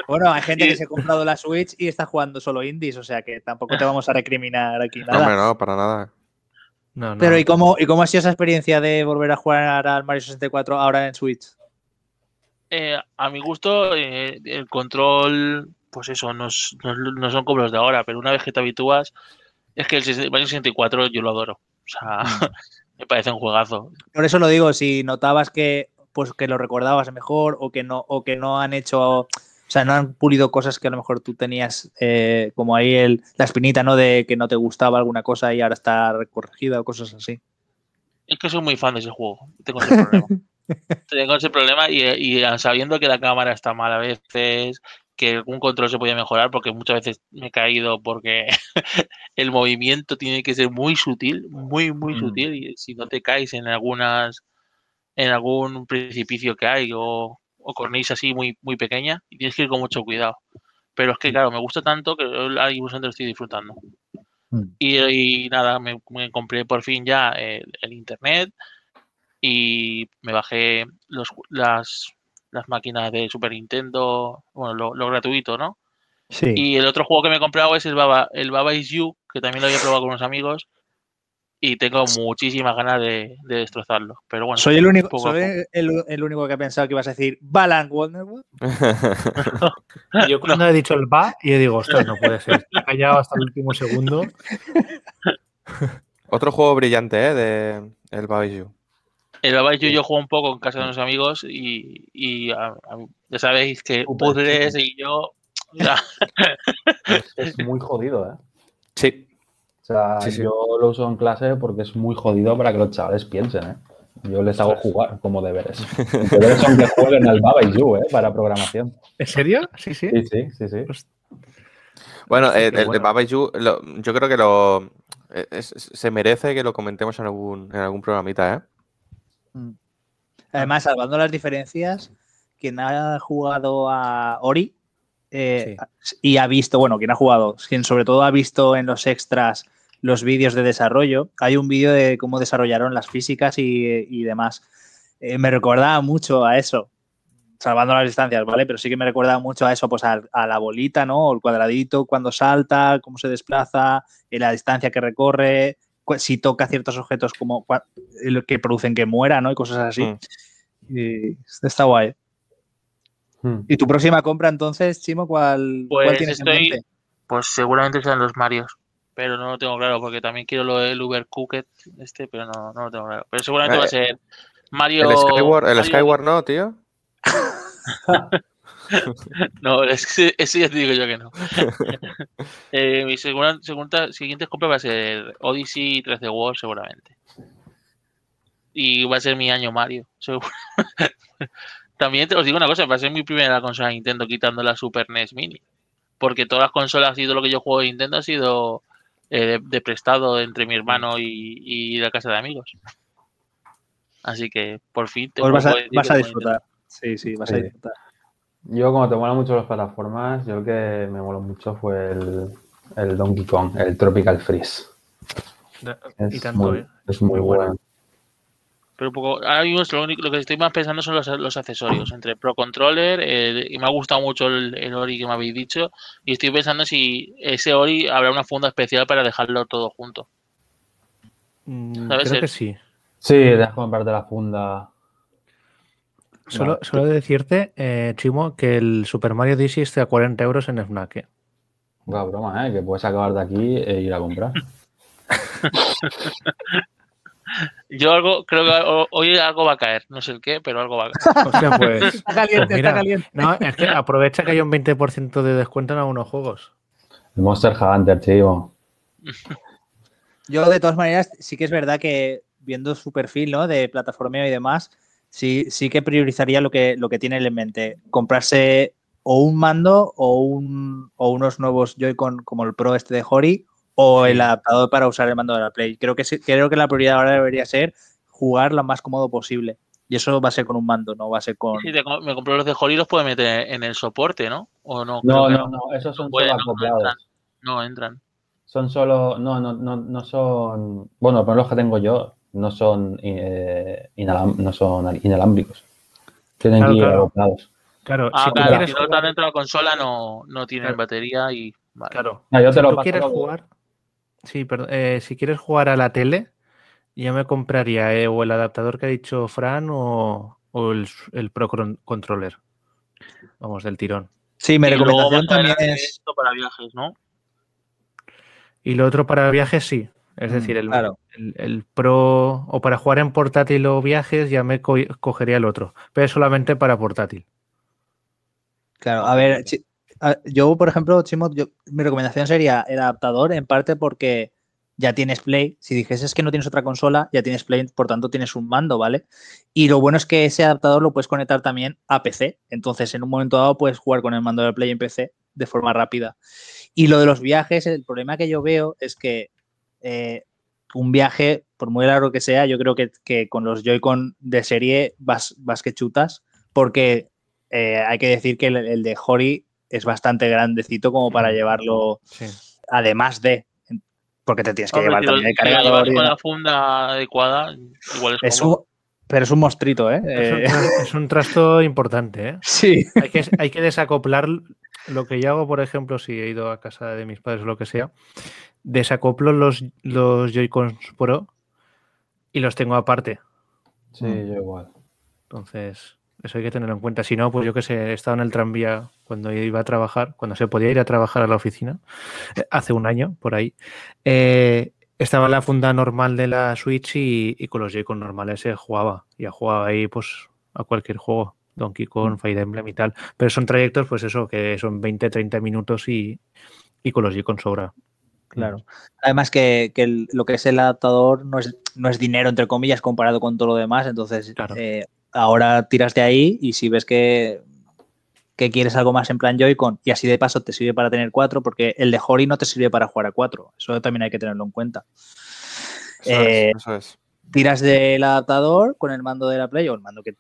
Bueno, hay gente Y- que se ha comprado la Switch y está jugando solo indies, o sea que tampoco te vamos a recriminar aquí No, nada. hombre, no, para nada. No, no. Pero ¿y cómo, ¿y cómo ha sido esa experiencia de volver a jugar al Mario 64 ahora en Switch? Eh, a mi gusto, eh, el control, pues eso, no, es- no no son como los de ahora, pero una vez que te habitúas, es que el 60 Mario 64 yo lo adoro. O sea, me parece un juegazo. Por eso lo digo, si notabas que pues que lo recordabas mejor o que no o que no han hecho, sea, no han pulido cosas que a lo mejor tú tenías eh, como ahí el, la espinita, ¿no? De que no te gustaba alguna cosa y ahora está corregida o cosas así. Es que soy muy fan de ese juego. Tengo ese problema. Tengo ese problema y, y sabiendo que la cámara está mal a veces, que algún control se podía mejorar, porque muchas veces me he caído porque el movimiento tiene que ser muy sutil, muy, muy Mm. sutil, y si no te caes en algunas, en algún precipicio que hay o, o cornisa así muy, muy pequeña, y tienes que ir con mucho cuidado. Pero es que, claro, me gusta tanto que ahí lo estoy disfrutando. Mm. Y, y nada, me, me compré por fin ya el, el internet y me bajé los, las, las máquinas de Super Nintendo, bueno, lo, lo gratuito, ¿no? Sí. Y el otro juego que me he comprado es el Baba, el Baba Is You, que también lo había probado con unos amigos y tengo muchísimas ganas de, de destrozarlo. Pero bueno, soy el único, poco a soy el, el único que ha pensado que ibas a decir Balan Wonderwood. Yo cuando he dicho el va, y yo digo, ostras, no puede ser. He callado hasta el último segundo. Otro juego brillante, ¿eh? De el Baiju. El Baba Is You yo juego un poco en casa de unos amigos y, y a- a- ya sabéis que puzzles y yo... es muy jodido, ¿eh? Sí. O sea, Sí, sí. yo lo uso en clase porque es muy jodido para que los chavales piensen, ¿eh? Yo les hago jugar como deberes. Los deberes son que jueguen al Baba y You, ¿eh? Para programación. ¿En serio? Sí, sí. Sí, sí, sí, sí. Pues, Bueno, Hostia, el, bueno. Baba y Yu, lo- yo creo que lo es- es- se merece que lo comentemos en algún, en algún programita, ¿eh? Mm. Además, salvando las diferencias, quien ha jugado a Ori eh, y ha visto, bueno, quien ha jugado, quien sobre todo ha visto en los extras los vídeos de desarrollo, hay un vídeo de cómo desarrollaron las físicas y, y demás. Eh, me recordaba mucho a eso, salvando las distancias, ¿vale? Pero sí que me recuerda mucho a eso, pues a, a la bolita, ¿no? O el cuadradito cuando salta, cómo se desplaza, eh, la distancia que recorre, si toca ciertos objetos como que producen que muera, ¿no? Y cosas así. Mm. Y está guay. Hmm. ¿Y tu próxima compra entonces, Chimo, cuál, cuál Pues tienes en estoy- mente? Pues seguramente sean los Marios. Pero no lo tengo claro, porque también quiero lo del Uber Cooked este, pero no, no lo tengo claro. Pero seguramente va a ser Mario. El Skyward, el Mario- Skyward no, tío. No, es que ese ya te digo yo que no. Eh, mi segunda, segunda, siguiente compra va a ser Odyssey 13 World, seguramente. Y va a ser mi año Mario, seguro. También te os digo una cosa, va a ser mi primera consola de Nintendo quitando la Super NES Mini. Porque todas las consolas y todo lo que yo juego de Nintendo ha sido eh, de, de prestado entre mi hermano y, y la casa de amigos. Así que por fin te Pues vas a, vas a disfrutar. Sí, sí, vas a disfrutar. Yo, como te molan mucho las plataformas, yo el que me moló mucho fue el, el Donkey Kong, el Tropical Freeze. Es y tanto, muy, ¿eh? es muy Muy bueno. bueno. Pero un poco, ahora mismo es lo, único, lo que estoy más pensando son los, los accesorios, entre Pro Controller, eh, y me ha gustado mucho el, el Ori que me habéis dicho, y estoy pensando si ese Ori habrá una funda especial para dejarlo todo junto. Mm, ¿Sabes? Creo El- que sí. Sí, dejas comprarte la funda. Solo, solo decirte, eh, Chimo, que el Super Mario Odyssey esté a 40 euros en Fnac. ¿eh? Broma, ¿eh? Que puedes acabar de aquí e ir a comprar. Yo algo, creo que ho- hoy algo va a caer, no sé el qué, pero algo va a caer. Hostia, pues. Está caliente, pues mira, está caliente. No, es que aprovecha que hay un 20% de descuento en algunos juegos. El Monster Hunter, chivo. Yo, de todas maneras, sí que es verdad que viendo su perfil, ¿no? De plataformeo y demás, sí, sí que priorizaría lo que, lo que tiene él en mente. Comprarse o un mando o, un, o unos nuevos Joy-Con como el Pro este de Hori o el adaptador para usar el mando de la Play. Creo que, creo que la prioridad ahora debería ser jugar lo más cómodo posible. Y eso va a ser con un mando, no va a ser con... Si te me compro los de Hori, los puedo meter en el soporte, ¿no? O no, No, no, no, esos son pueden, solo no, no acoplados. entran. No entran. Son solo, no, no, no, no son, bueno, pero los que tengo yo no son, eh, inalam- no son inalámbricos. Tienen Claro, que ir claro. acoplados. Claro, Ah, si claro, quieres si no están dentro de la consola no, no tienen Claro. batería y... vale. Claro. No, yo te si lo tú paso quieres luego. jugar, sí, perdón, eh, si quieres jugar a la tele, yo me compraría eh, o el adaptador que ha dicho Fran o, o el, el Pro Controller. Vamos, del tirón. Sí, mi recomendación también es... esto para viajes, ¿no? Y lo otro para viajes, sí. Es Mm, decir, el, claro. el- el Pro o para jugar en portátil o viajes ya me co- cogería el otro, pero es solamente para portátil. Claro, a ver, yo, por ejemplo, Chimo, mi recomendación sería el adaptador, en parte porque ya tienes Play. Si dijeses que no tienes otra consola, ya tienes Play, por tanto tienes un mando, ¿vale? Y lo bueno es que ese adaptador lo puedes conectar también a PC. Entonces, en un momento dado puedes jugar con el mando de Play en PC de forma rápida. Y lo de los viajes, el problema que yo veo es que eh, un viaje, por muy largo que sea, yo creo que, que con los Joy-Con de serie vas, vas que chutas, porque eh, hay que decir que el, el de Hori es bastante grandecito como para llevarlo, Sí. además de, porque te tienes que Hombre, llevar si también el cargador. con la funda adecuada, igual es, Es un- pero es un monstruito, ¿eh? Es un, Eh, es un trasto importante, ¿eh? sí. Hay que, hay que desacoplar lo que yo hago, por ejemplo, si he ido a casa de mis padres o lo que sea, desacoplo los, los Joy-Cons Pro y los tengo aparte. Sí, Mm. yo igual. Entonces, eso hay que tenerlo en cuenta. Si no, pues yo qué sé, he estado en el tranvía cuando iba a trabajar, cuando se podía ir a trabajar a la oficina, eh, hace un año, por ahí. eh, estaba en la funda normal de la Switch y, y con los Joy-Con normales se jugaba. Ya jugaba ahí, pues, a cualquier juego. Donkey Kong, Fire Emblem y tal. Pero son trayectos, pues eso, que son 20, 30 minutos y, y con los Joy-Con sobra. Claro. Además que, que el- lo que es el adaptador no es, no es dinero, entre comillas, comparado con todo lo demás. Entonces, Claro. eh, ahora tiras de ahí y si ves que, que quieres algo más en plan Joy-Con y así de paso te sirve para tener cuatro, porque el de Hori no te sirve para jugar a cuatro. Eso también hay que tenerlo en cuenta. Eso Eh, es, eso es. Tiras del adaptador con el mando de la Play o el mando que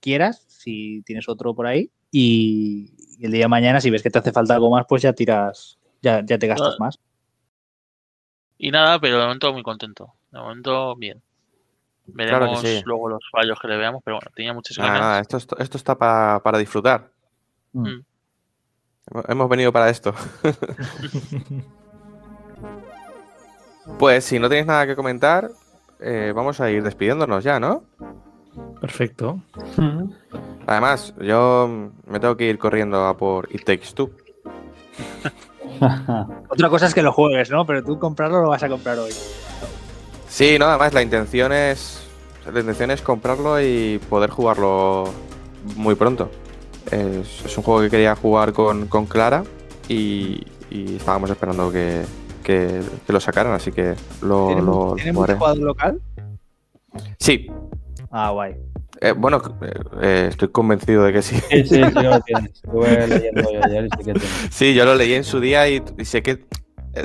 quieras, si tienes otro por ahí, y, y el día de mañana, si ves que te hace falta algo más, pues ya tiras, ya, ya te gastas Claro. más. Y nada, pero de momento muy contento. De momento, bien. Claro Veremos que sí. luego los fallos que le veamos, pero bueno, tenía muchas Nada, ganas. nada, esto, es- esto está pa- para disfrutar. Mm. Mm. Hemos- venido para esto. Pues si no tenéis nada que comentar, eh, vamos a ir despidiéndonos ya, ¿no? Perfecto. Además, yo me tengo que ir corriendo a por It Takes Two. Otra cosa es que lo juegues, ¿no? Pero tú comprarlo lo vas a comprar hoy. Sí, no, además la intención es. La intención es comprarlo y poder jugarlo muy pronto. Es, es un juego que quería jugar con, con Clara y, y estábamos esperando que, que- que lo sacaran, así que lo, ¿Tiene, lo ¿tiene jugaré. multijugador local? Sí, Ah, guay. eh, bueno, eh, eh, estoy convencido de que sí. Sí, sí, sí lo tienes. Estuve leyendo yo ayer y sí que tienes. Sí, yo lo leí en su día y, y sé que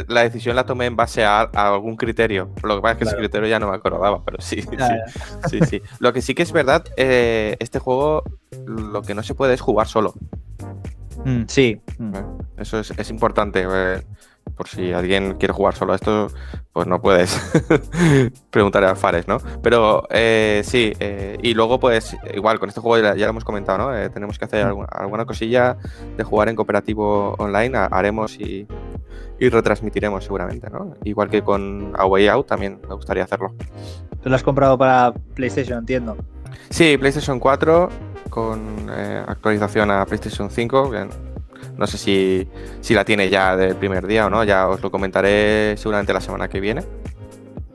la decisión la tomé en base a, a algún criterio. Lo que pasa es que ese criterio ya no me acordaba, pero sí, sí. Sí, sí. Lo que sí que es verdad, eh, este juego lo que no se puede es jugar solo. Mm, sí. Mm. ¿eh? Eso es, es importante. eh, por si alguien quiere jugar solo a esto, pues no puedes preguntar a Fares, ¿no? Pero eh, sí, eh, y luego pues igual con este juego ya, ya lo hemos comentado, ¿no? Eh, tenemos que hacer alguna, alguna cosilla de jugar en cooperativo online, ha- haremos y, y retransmitiremos seguramente, ¿no? Igual que con A Way Out también me gustaría hacerlo. Tú lo has comprado para PlayStation, entiendo. Sí, PlayStation 4 con eh, actualización a PlayStation 5. que no sé si, si la tiene ya del primer día o no, ya os lo comentaré seguramente la semana que viene.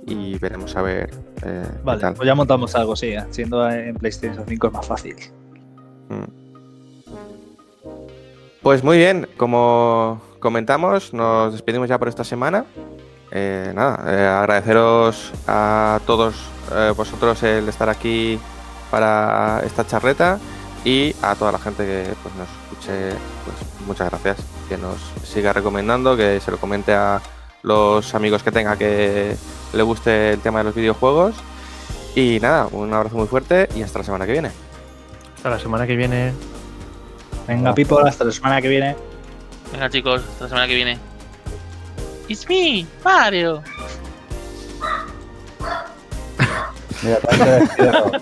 Y veremos a ver eh, qué Vale, tal. pues ya montamos algo, sí. eh. Siendo en PlayStation 5 es más fácil. Pues muy bien, como comentamos, nos despedimos ya por esta semana. Eh, nada, eh, agradeceros a todos eh, vosotros el estar aquí para esta charreta y a toda la gente que pues, nos escuche, pues muchas gracias. Que nos siga recomendando, que se lo comente a los amigos que tenga que le guste el tema de los videojuegos. Y nada, un abrazo muy fuerte y hasta la semana que viene. Hasta la semana que viene. Venga, people, hasta la semana que viene. Venga chicos, hasta la semana que viene. It's me, Mario. Mira,